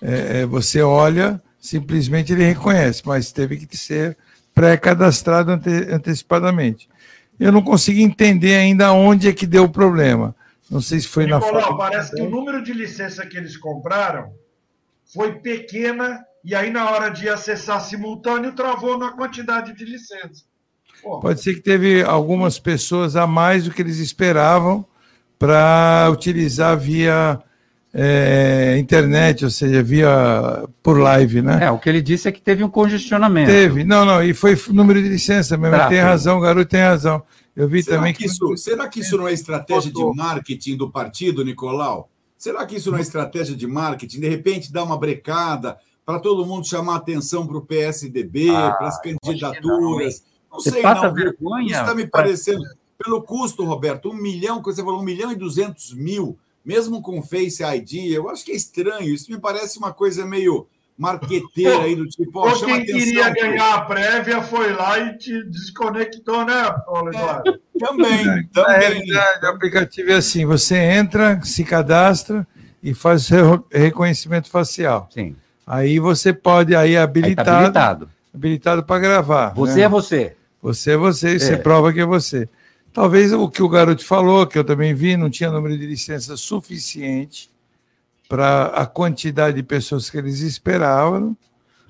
é- é, você olha, simplesmente ele reconhece, mas teve que ser pré-cadastrado ante- antecipadamente. Eu não consegui entender ainda onde é que deu o problema. Não sei se foi na Nicolau, foto. parece que o número de licença que eles compraram foi pequena e aí na hora de acessar simultâneo travou na quantidade de licença. Pô, Pode ser que teve algumas pessoas a mais do que eles esperavam para utilizar via é, internet, ou seja, via por live, né? É, o que ele disse é que teve um congestionamento. Teve, não, não, e foi número de licença mesmo. Ele Tem razão, o garoto tem razão. Eu vi Será também que, isso, será que isso não é estratégia de marketing do partido, Nicolau? Será que isso não é estratégia de marketing? De repente dar uma brecada para todo mundo chamar atenção para o PSDB, Ah, para as que candidaturas. Não, Você sei, passa não. vergonha Isso está me pra- parecendo. Pelo custo, Roberto, um milhão, que você falou, um milhão e duzentos mil, mesmo com Face ID, eu acho que é estranho. Isso me parece uma coisa meio marqueteira aí do tipo, chama quem atenção. queria pro- ganhar a prévia foi lá e te desconectou, né, Paulo Eduardo? Também, Na também. realidade, o aplicativo é assim: você entra, se cadastra e faz o seu reconhecimento facial. Sim, Aí você pode aí aí tá habilitado, habilitado. habilitado para gravar. Você né? é você. Você é você e você prova que é você. Talvez o que o garoto falou, que eu também vi, não tinha número de licenças suficiente para a quantidade de pessoas que eles esperavam,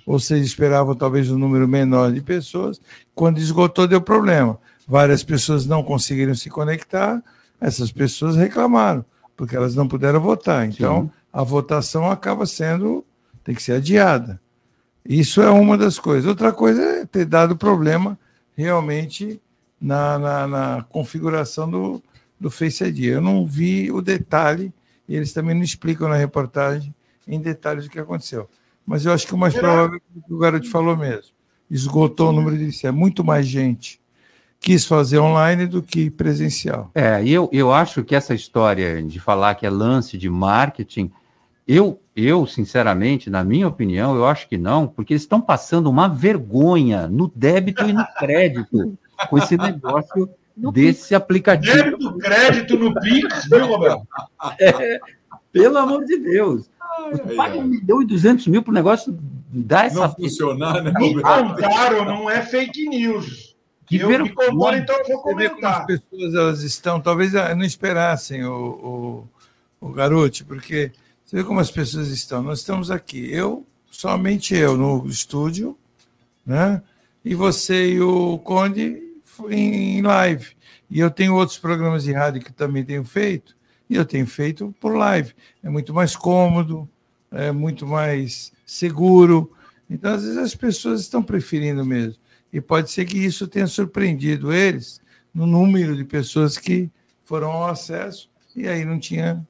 ou seja, esperavam talvez um número menor de pessoas. Quando esgotou, deu problema. Várias pessoas não conseguiram se conectar, essas pessoas reclamaram, porque elas não puderam votar. Então, Sim. a votação acaba sendo, tem que ser adiada. Isso é uma das coisas. Outra coisa é ter dado problema realmente na, na, na configuração do, do Face ID. Eu não vi o detalhe, e eles também não explicam na reportagem em detalhes o que aconteceu. Mas eu acho que o mais provável é o que o garoto falou mesmo. Esgotou o número de é muito mais gente quis fazer online do que presencial. É, e eu, eu acho que essa história de falar que é lance de marketing, eu, eu, sinceramente, na minha opinião, eu acho que não, porque eles estão passando uma vergonha no débito e no crédito com esse negócio no desse Pix. aplicativo. Débito, crédito no Pix, viu, Roberto? É, pelo amor de Deus. Paga um milhão e duzentos mil para o negócio dar essa. Não funcionar, né? Me contaram, não é fake news. Que eu me contaram, então eu vou comentar. como as pessoas elas estão, talvez ah, não esperassem o, o, o garoto, porque você vê como as pessoas estão. Nós estamos aqui, eu, somente eu no estúdio, né? E você e o Conde em live. E eu tenho outros programas de rádio que também tenho feito, e eu tenho feito por live. É muito mais cômodo, é muito mais seguro. Então, às vezes, as pessoas estão preferindo mesmo. E pode ser que isso tenha surpreendido eles no número de pessoas que foram ao acesso e aí não tinha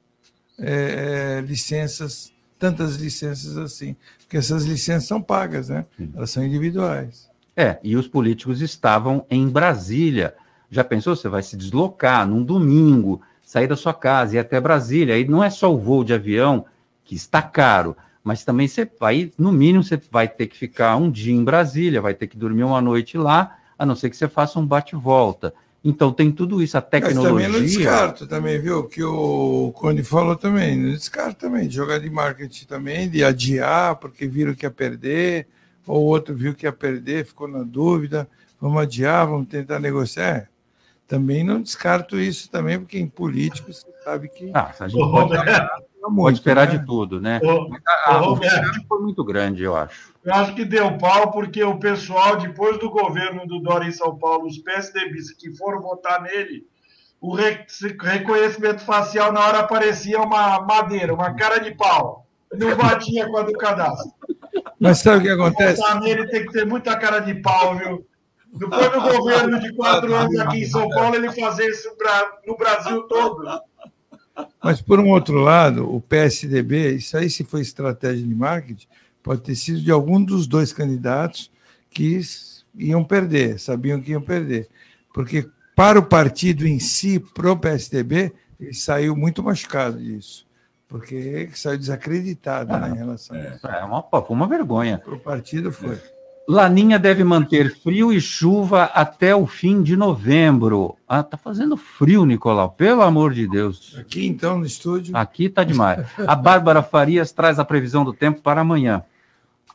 é, é, licenças, tantas licenças assim. Porque essas licenças são pagas, né? Elas são individuais. É, e os políticos estavam em Brasília. Já pensou? Você vai se deslocar num domingo, sair da sua casa e ir até Brasília. Aí não é só o voo de avião que está caro, mas também você vai, no mínimo, você vai ter que ficar um dia em Brasília, vai ter que dormir uma noite lá, a não ser que você faça um bate-volta. Então tem tudo isso, a tecnologia. Mas também não descarto também, viu? Que o Conde falou também, não descarto também, de jogar de marketing também, de adiar, porque viram que ia perder, ou o outro viu que ia perder, ficou na dúvida, vamos adiar, vamos tentar negociar. Também não descarto isso também, porque em político você sabe que. Ah, a gente pode, muito, pode esperar né? de tudo, né? O, a, o foi muito grande, eu acho. Eu acho que deu pau, porque o pessoal, depois do governo do Dória em São Paulo, os PSDBs que foram votar nele, o reconhecimento facial na hora parecia uma madeira, uma cara de pau. Não batia com a do cadastro. Mas sabe o que acontece? Votar nele tem que ter muita cara de pau, viu? Depois do governo de quatro anos aqui em São Paulo, ele fazer isso no Brasil todo. Mas, por um outro lado, o PSDB, isso aí, se foi estratégia de marketing, pode ter sido de algum dos dois candidatos que iam perder, sabiam que iam perder. Porque, para o partido em si, para o PSDB, ele saiu muito machucado disso. Porque saiu desacreditado né, em relação é, a isso. É uma, foi uma vergonha. Para o partido foi. Laninha deve manter frio e chuva até o fim de novembro. Ah, tá fazendo frio, Nicolau, pelo amor de Deus. Aqui então no estúdio. Aqui tá demais. A Bárbara Farias traz a previsão do tempo para amanhã.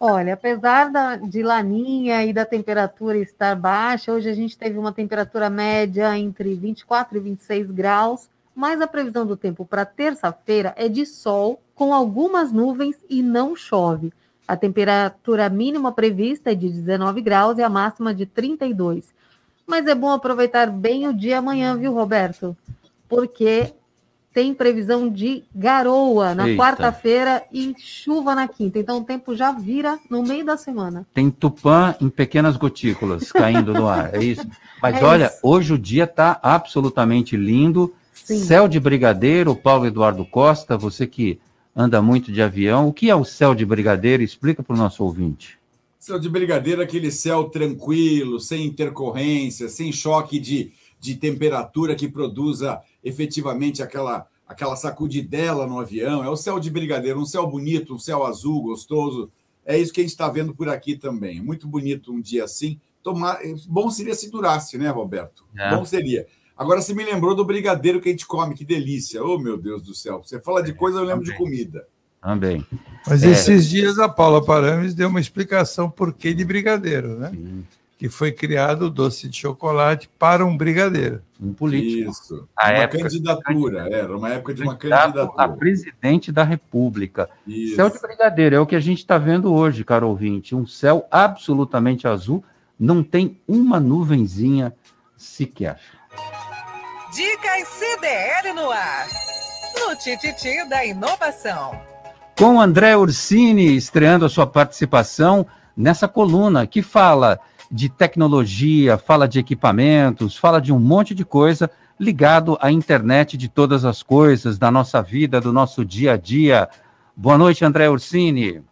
Olha, apesar da, de laninha e da temperatura estar baixa, hoje a gente teve uma temperatura média entre 24 e 26 graus, mas a previsão do tempo para terça-feira é de sol com algumas nuvens e não chove. A temperatura mínima prevista é de 19 graus e a máxima de 32. Mas é bom aproveitar bem o dia amanhã, viu, Roberto? Porque tem previsão de garoa na quarta-feira e chuva na quinta. Então o tempo já vira no meio da semana. Tem tupã em pequenas gotículas caindo no ar, é isso? Mas é olha, isso. hoje o dia está absolutamente lindo. Sim. Céu de brigadeiro, Paulo Eduardo Costa, você que anda muito de avião. O que é o céu de brigadeiro? Explica para o nosso ouvinte. Céu de brigadeiro é aquele céu tranquilo, sem intercorrência, sem choque de, de temperatura que produza efetivamente aquela, aquela sacudidela no avião. É o céu de brigadeiro, um céu bonito, um céu azul, gostoso. É isso que a gente está vendo por aqui também. Muito bonito um dia assim. Tomar... Bom seria se durasse, né, Roberto? É. Bom seria. Agora você me lembrou do brigadeiro que a gente come, que delícia. Oh, meu Deus do céu. Você fala de coisa, eu lembro Também. de comida. Também. Mas é... esses dias a Paula Parames deu uma explicação por que de brigadeiro, né? Sim. que foi criado o doce de chocolate para um brigadeiro. Um político. Isso. A uma época, candidatura, era uma época de uma candidatura. A presidente da República. Isso. Céu de brigadeiro, é o que a gente está vendo hoje, caro ouvinte. Um céu absolutamente azul, não tem uma nuvenzinha sequer. Dicas CDL no ar. No Tititi da Inovação. Com André Ursini estreando a sua participação nessa coluna que fala de tecnologia, fala de equipamentos, fala de um monte de coisa ligado à internet de todas as coisas, da nossa vida, do nosso dia a dia. Boa noite, André Ursini.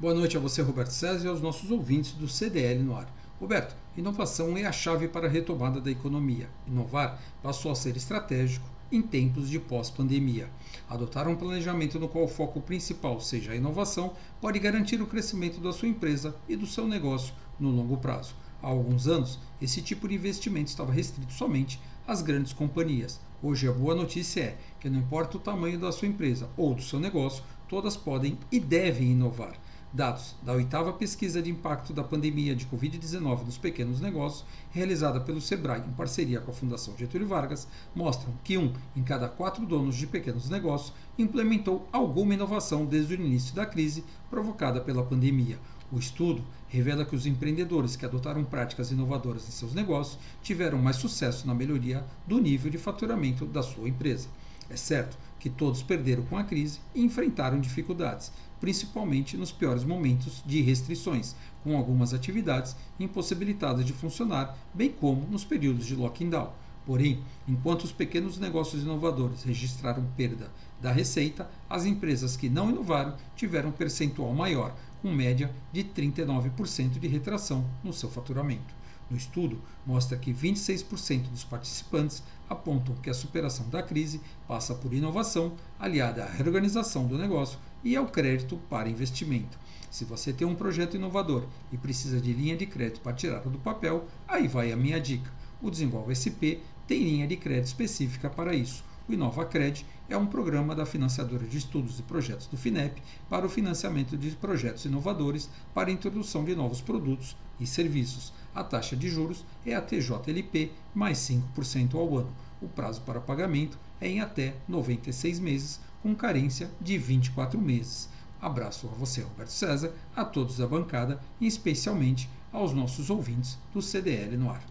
Boa noite a você, Roberto César, e aos nossos ouvintes do CDL no ar. Roberto, inovação é a chave para a retomada da economia. Inovar passou a ser estratégico em tempos de pós-pandemia. Adotar um planejamento no qual o foco principal seja a inovação pode garantir o crescimento da sua empresa e do seu negócio no longo prazo. Há alguns anos, esse tipo de investimento estava restrito somente às grandes companhias. Hoje, a boa notícia é que, não importa o tamanho da sua empresa ou do seu negócio, todas podem e devem inovar. Dados da oitava pesquisa de impacto da pandemia de Covid-19 nos pequenos negócios, realizada pelo Sebrae em parceria com a Fundação Getúlio Vargas, mostram que um em cada quatro donos de pequenos negócios implementou alguma inovação desde o início da crise provocada pela pandemia. O estudo revela que os empreendedores que adotaram práticas inovadoras em seus negócios tiveram mais sucesso na melhoria do nível de faturamento da sua empresa. É certo que todos perderam com a crise e enfrentaram dificuldades, principalmente nos piores momentos de restrições, com algumas atividades impossibilitadas de funcionar, bem como nos períodos de lockdown. Porém, enquanto os pequenos negócios inovadores registraram perda da receita, as empresas que não inovaram tiveram um percentual maior, com média de 39% de retração no seu faturamento. No estudo, mostra que 26% dos participantes apontam que a superação da crise passa por inovação, aliada à reorganização do negócio e ao crédito para investimento. Se você tem um projeto inovador e precisa de linha de crédito para tirá-lo do papel, aí vai a minha dica. O Desenvolve SP tem linha de crédito específica para isso. O InovaCred é um programa da financiadora de estudos e projetos do FINEP para o financiamento de projetos inovadores para a introdução de novos produtos e serviços. A taxa de juros é a TJLP mais 5% ao ano. O prazo para pagamento é em até 96 meses, com carência de 24 meses. Abraço a você, Roberto César, a todos da bancada e especialmente aos nossos ouvintes do CDL no ar.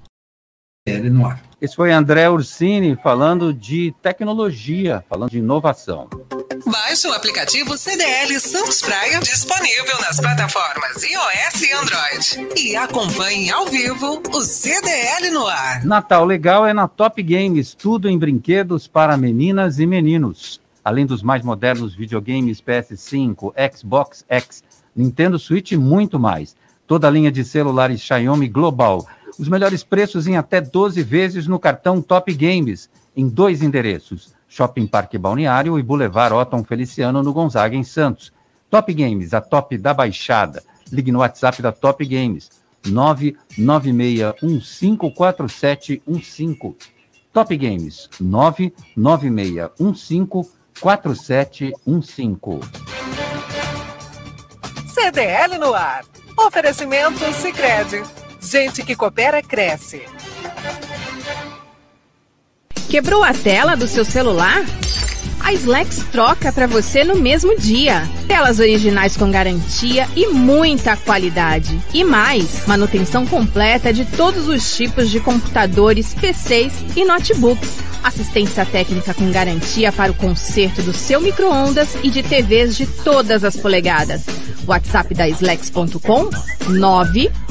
CDL no ar. Esse foi André Ursini falando de tecnologia, falando de inovação. Baixe o aplicativo CDL Santos Praia, disponível nas plataformas iOS e Android. E acompanhe ao vivo o CDL no ar. Natal legal é na Top Games, tudo em brinquedos para meninas e meninos além dos mais modernos videogames PS5, Xbox X, Nintendo Switch e muito mais. Toda a linha de celulares Xiaomi Global. Os melhores preços em até 12 vezes no cartão Top Games, em dois endereços: Shopping Parque Balneário e Boulevard Otton Feliciano, no Gonzaga, em Santos. Top Games, a top da Baixada. Ligue no WhatsApp da Top Games, 996154715. Top Games, 996154715. 4715. CDL no ar. Oferecimento Sicredi. Gente que coopera cresce. Quebrou a tela do seu celular? A Slex troca para você no mesmo dia. Telas originais com garantia e muita qualidade. E mais, manutenção completa de todos os tipos de computadores, PCs e notebooks assistência técnica com garantia para o conserto do seu micro-ondas e de TVs de todas as polegadas. WhatsApp da Slex.com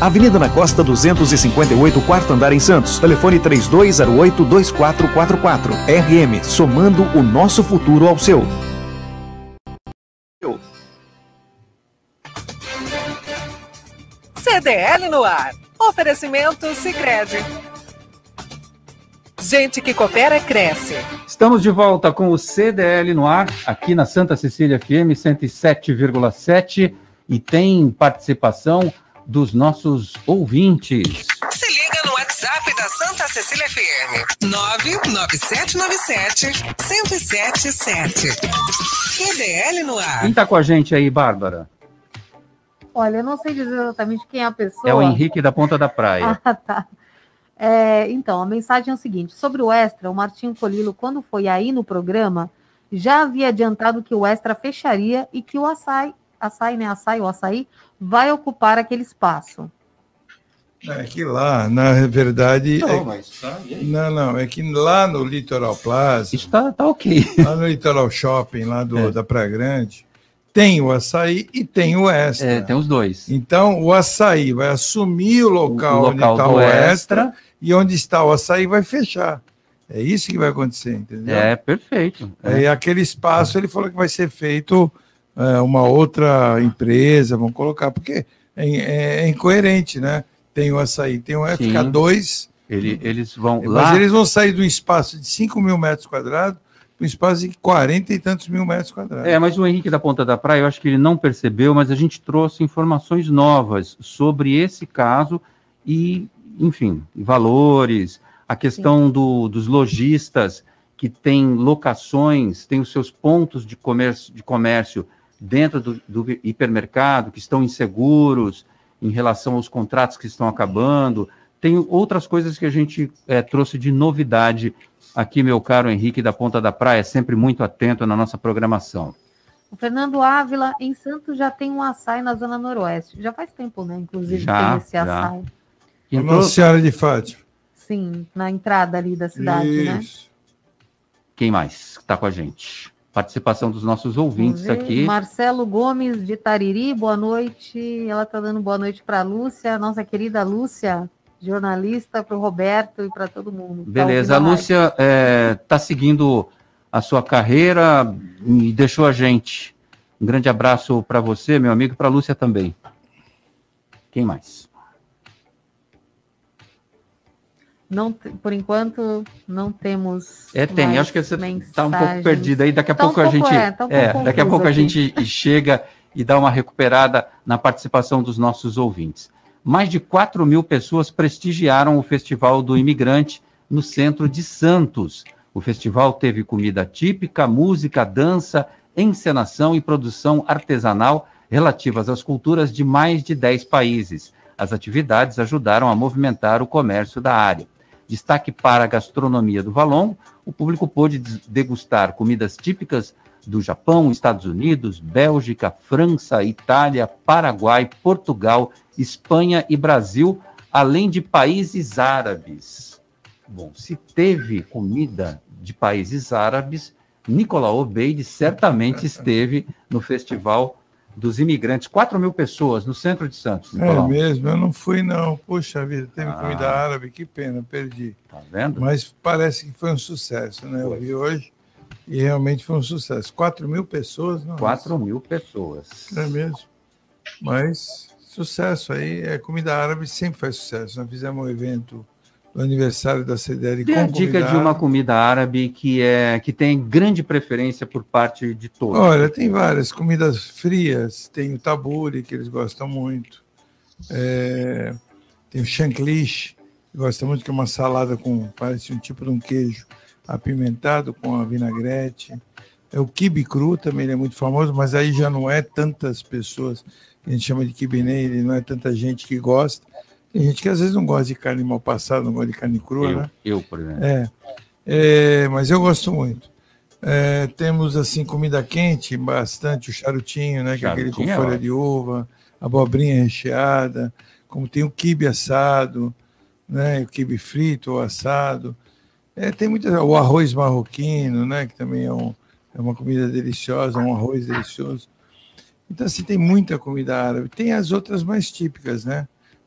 Avenida na Costa 258, quarto andar em Santos. Telefone 3208-2444. RM, somando o nosso futuro ao seu. CDL no ar. Oferecimento Sicredi. Gente que coopera cresce. Estamos de volta com o CDL no ar, aqui na Santa Cecília FM 107,7 e tem participação dos nossos ouvintes. Se liga no WhatsApp da Santa Cecília FM. 99797 1077. CDL no ar. Quem está com a gente aí, Bárbara? Olha, eu não sei dizer exatamente quem é a pessoa. É o Henrique da Ponta da Praia. Ah, tá. É, então, a mensagem é o seguinte: sobre o Extra, o Martinho Colilo, quando foi aí no programa, já havia adiantado que o Extra fecharia e que o açaí, açaí, né? Açaí, o açaí, vai ocupar aquele espaço. É que lá, na verdade. Não, é... mas tá, não, não, é que lá no Litoral Plaza. Está tá ok. Lá no Litoral Shopping, lá do, é. da Praia Grande, tem o açaí e tem o extra. É, tem os dois. Então, o açaí vai assumir o local, o local onde está o extra, extra, e onde está o açaí vai fechar. É isso que vai acontecer, entendeu? É, perfeito. É. E aquele espaço, ele falou que vai ser feito é, uma outra empresa, vamos colocar, porque é, é, é incoerente, né? Tem o açaí, tem o FK2. Ele, eles vão mas lá. Mas eles vão sair do espaço de 5 mil metros quadrados para um espaço de 40 e tantos mil metros quadrados. É, mas o Henrique da Ponta da Praia, eu acho que ele não percebeu, mas a gente trouxe informações novas sobre esse caso e, enfim, valores, a questão do, dos lojistas que têm locações, têm os seus pontos de comércio, de comércio dentro do, do hipermercado, que estão inseguros em relação aos contratos que estão acabando. Tem outras coisas que a gente é, trouxe de novidade aqui, meu caro Henrique da Ponta da Praia, sempre muito atento na nossa programação. O Fernando Ávila, em Santos, já tem um açaí na Zona Noroeste. Já faz tempo, né? Inclusive, já, tem esse açaí. Já. Nossa Senhora de Fátima. Sim, na entrada ali da cidade, né? Isso. né? Quem mais está com a gente? Participação dos nossos ouvintes aqui. Marcelo Gomes de Tariri, boa noite. Ela está dando boa noite para a Lúcia, nossa querida Lúcia, jornalista, para o Roberto e para todo mundo. Tá Beleza, tá a Lúcia está é, seguindo a sua carreira e deixou a gente. Um grande abraço para você, meu amigo, e para a Lúcia também. Quem mais? Não, por enquanto, não temos. É, tem. Acho que você está um pouco perdido aí. Daqui a tá pouco um a gente. É, tá um é daqui a pouco aqui. a gente chega e dá uma recuperada na participação dos nossos ouvintes. Mais de 4 mil pessoas prestigiaram o Festival do Imigrante no centro de Santos. O festival teve comida típica, música, dança, encenação e produção artesanal relativas às culturas de mais de 10 países. As atividades ajudaram a movimentar o comércio da área. Destaque para a gastronomia do Valongo, o público pôde degustar comidas típicas do Japão, Estados Unidos, Bélgica, França, Itália, Paraguai, Portugal, Espanha e Brasil, além de países árabes. Bom, se teve comida de países árabes, Nicolau Obeide certamente esteve no festival dos imigrantes, 4 mil pessoas no centro de Santos. É Nicolau. É mesmo, eu não fui não. Puxa vida, teve ah. comida árabe, que pena, perdi. Tá vendo? Mas parece que foi um sucesso, né? Foi. Eu vi hoje e realmente foi um sucesso. 4 mil pessoas, não? 4 mil pessoas. É mesmo. Mas sucesso aí, é comida árabe sempre faz sucesso. Nós fizemos um evento no aniversário da CDL Dê a dica de uma comida árabe que é que tem grande preferência por parte de todos. Olha, tem várias comidas frias, tem o tabule que eles gostam muito, é, tem o chancliche, que gosta muito que é uma salada com parece um tipo de um queijo apimentado com a vinagrete. É o quibe cru também é muito famoso, mas aí já não é tantas pessoas a gente chama de quibineire, não é tanta gente que gosta. Tem gente que às vezes não gosta de carne mal passada, não gosta de carne crua, eu, né? Eu, por exemplo. É, é mas eu gosto muito. É, temos assim comida quente, bastante o charutinho, né? Que é aquele com Charutinho é folha de uva, abobrinha recheada, como tem o quibe assado, né? O quibe frito ou assado. É, tem muita, o arroz marroquino, né? Que também é, um, é uma comida deliciosa, um arroz delicioso. Então, assim, tem muita comida árabe. Tem as outras mais típicas, né?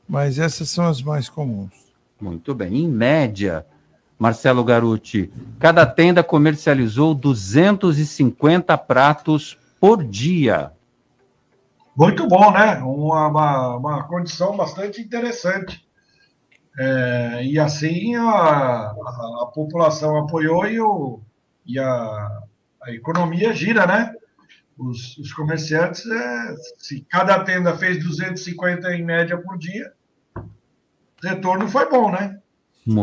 Mas essas são as mais comuns. Muito bem. Em média, Marcelo Garuti, cada tenda comercializou 250 pratos por dia. Muito bom, né? Uma, uma, uma condição bastante interessante. É, e assim a, a, a população apoiou e, o, e a, a economia gira, né? Os, os comerciantes, é, se cada tenda fez 250 em média por dia, retorno foi bom, né?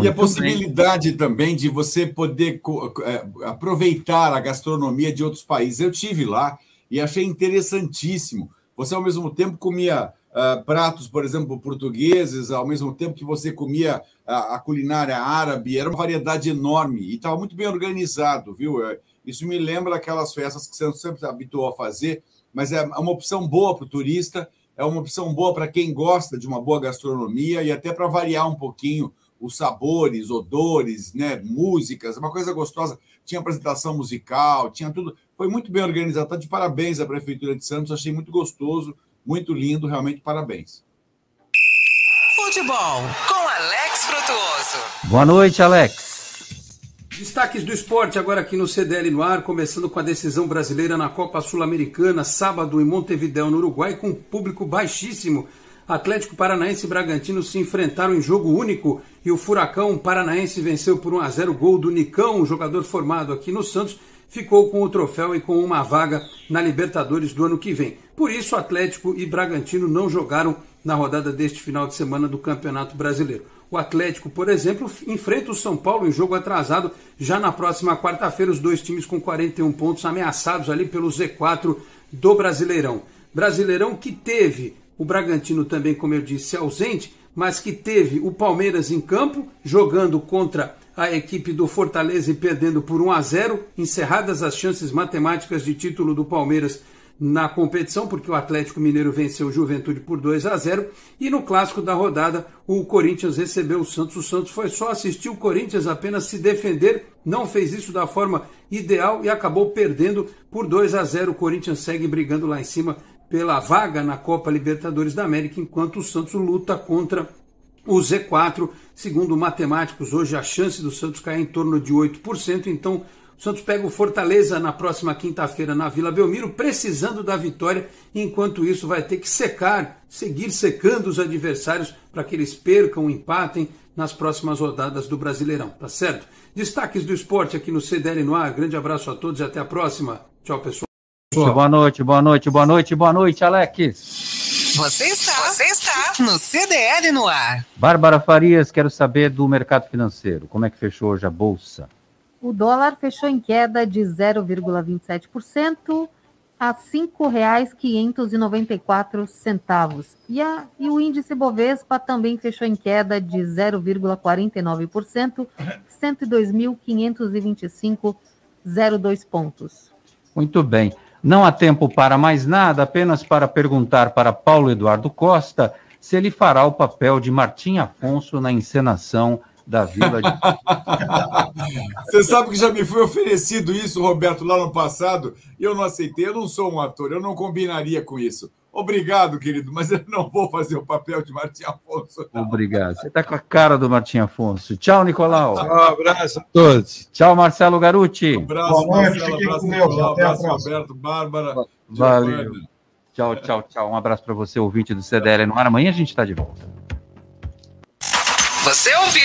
e a possibilidade também de você poder é, aproveitar a gastronomia de outros países. Eu tive lá e achei interessantíssimo. Você, ao mesmo tempo, comia ah, pratos, por exemplo, portugueses, ao mesmo tempo que você comia a, a culinária árabe. Era uma variedade enorme e estava muito bem organizado, viu? É, Isso me lembra aquelas festas que você sempre se habituou a fazer, mas é uma opção boa para o turista, é uma opção boa para quem gosta de uma boa gastronomia e até para variar um pouquinho os sabores, odores, né, músicas, uma coisa gostosa. Tinha apresentação musical, tinha tudo. Foi muito bem organizado. Tá de parabéns à Prefeitura de Santos. Achei muito gostoso, muito lindo, realmente parabéns. Futebol com Alex Frutuoso. Boa noite, Alex. Destaques do esporte agora aqui no CDL no ar, começando com a decisão brasileira na Copa Sul-Americana, sábado em Montevidéu, no Uruguai, com público baixíssimo. Atlético Paranaense e Bragantino se enfrentaram em jogo único e o Furacão Paranaense venceu por 1 a 0 gol do Nicão, um jogador formado aqui no Santos, ficou com o troféu e com uma vaga na Libertadores do ano que vem. Por isso, Atlético e Bragantino não jogaram na rodada deste final de semana do Campeonato Brasileiro. O Atlético, por exemplo, enfrenta o São Paulo em jogo atrasado já na próxima quarta-feira, os dois times com 41 pontos ameaçados ali pelo Z4 do Brasileirão. Brasileirão que teve o Bragantino também, como eu disse, ausente, mas que teve o Palmeiras em campo, jogando contra a equipe do Fortaleza e perdendo por 1 a 0, encerradas as chances matemáticas de título do Palmeiras na competição, porque o Atlético Mineiro venceu o Juventude por 2 a 0, e no clássico da rodada, o Corinthians recebeu o Santos. O Santos foi só assistir o Corinthians apenas se defender, não fez isso da forma ideal e acabou perdendo por 2 a 0. O Corinthians segue brigando lá em cima pela vaga na Copa Libertadores da América, enquanto o Santos luta contra o Z4. Segundo matemáticos, hoje a chance do Santos cair em torno de 8%. Então, o Santos pega o Fortaleza na próxima quinta-feira na Vila Belmiro, precisando da vitória. Enquanto isso, vai ter que secar, seguir secando os adversários para que eles percam, empatem nas próximas rodadas do Brasileirão, tá certo? Destaques do esporte aqui no CDL no ar. Grande abraço a todos e até a próxima. Tchau, pessoal. Boa noite, boa noite, boa noite, boa noite, Alex. Você está, você está no CDL no ar. Bárbara Farias, quero saber do mercado financeiro. Como é que fechou hoje a bolsa? O dólar fechou em queda de 0,27% a R$ 5,594. E, e o índice Bovespa também fechou em queda de 0,49%, 102.525,02 pontos. Muito bem. Não há tempo para mais nada, apenas para perguntar para Paulo Eduardo Costa se ele fará o papel de Martim Afonso na encenação da Vila de... Você sabe que já me foi oferecido isso, Roberto, lá no passado, e eu não aceitei. Eu não sou um ator, eu não combinaria com isso. Obrigado, querido, mas eu não vou fazer o papel de Martim Afonso. Não. Obrigado. Você está com a cara do Martim Afonso. Tchau, Nicolau. Um abraço a todos. Tchau, Marcelo Garuti. Um abraço, Marcelo, abraço, Nicolau, abraço, Roberto, Bárbara. Valeu. Giovana. Tchau, tchau, tchau. Um abraço para você, ouvinte do CDL no ar. Amanhã a gente está de volta. Você ouviu?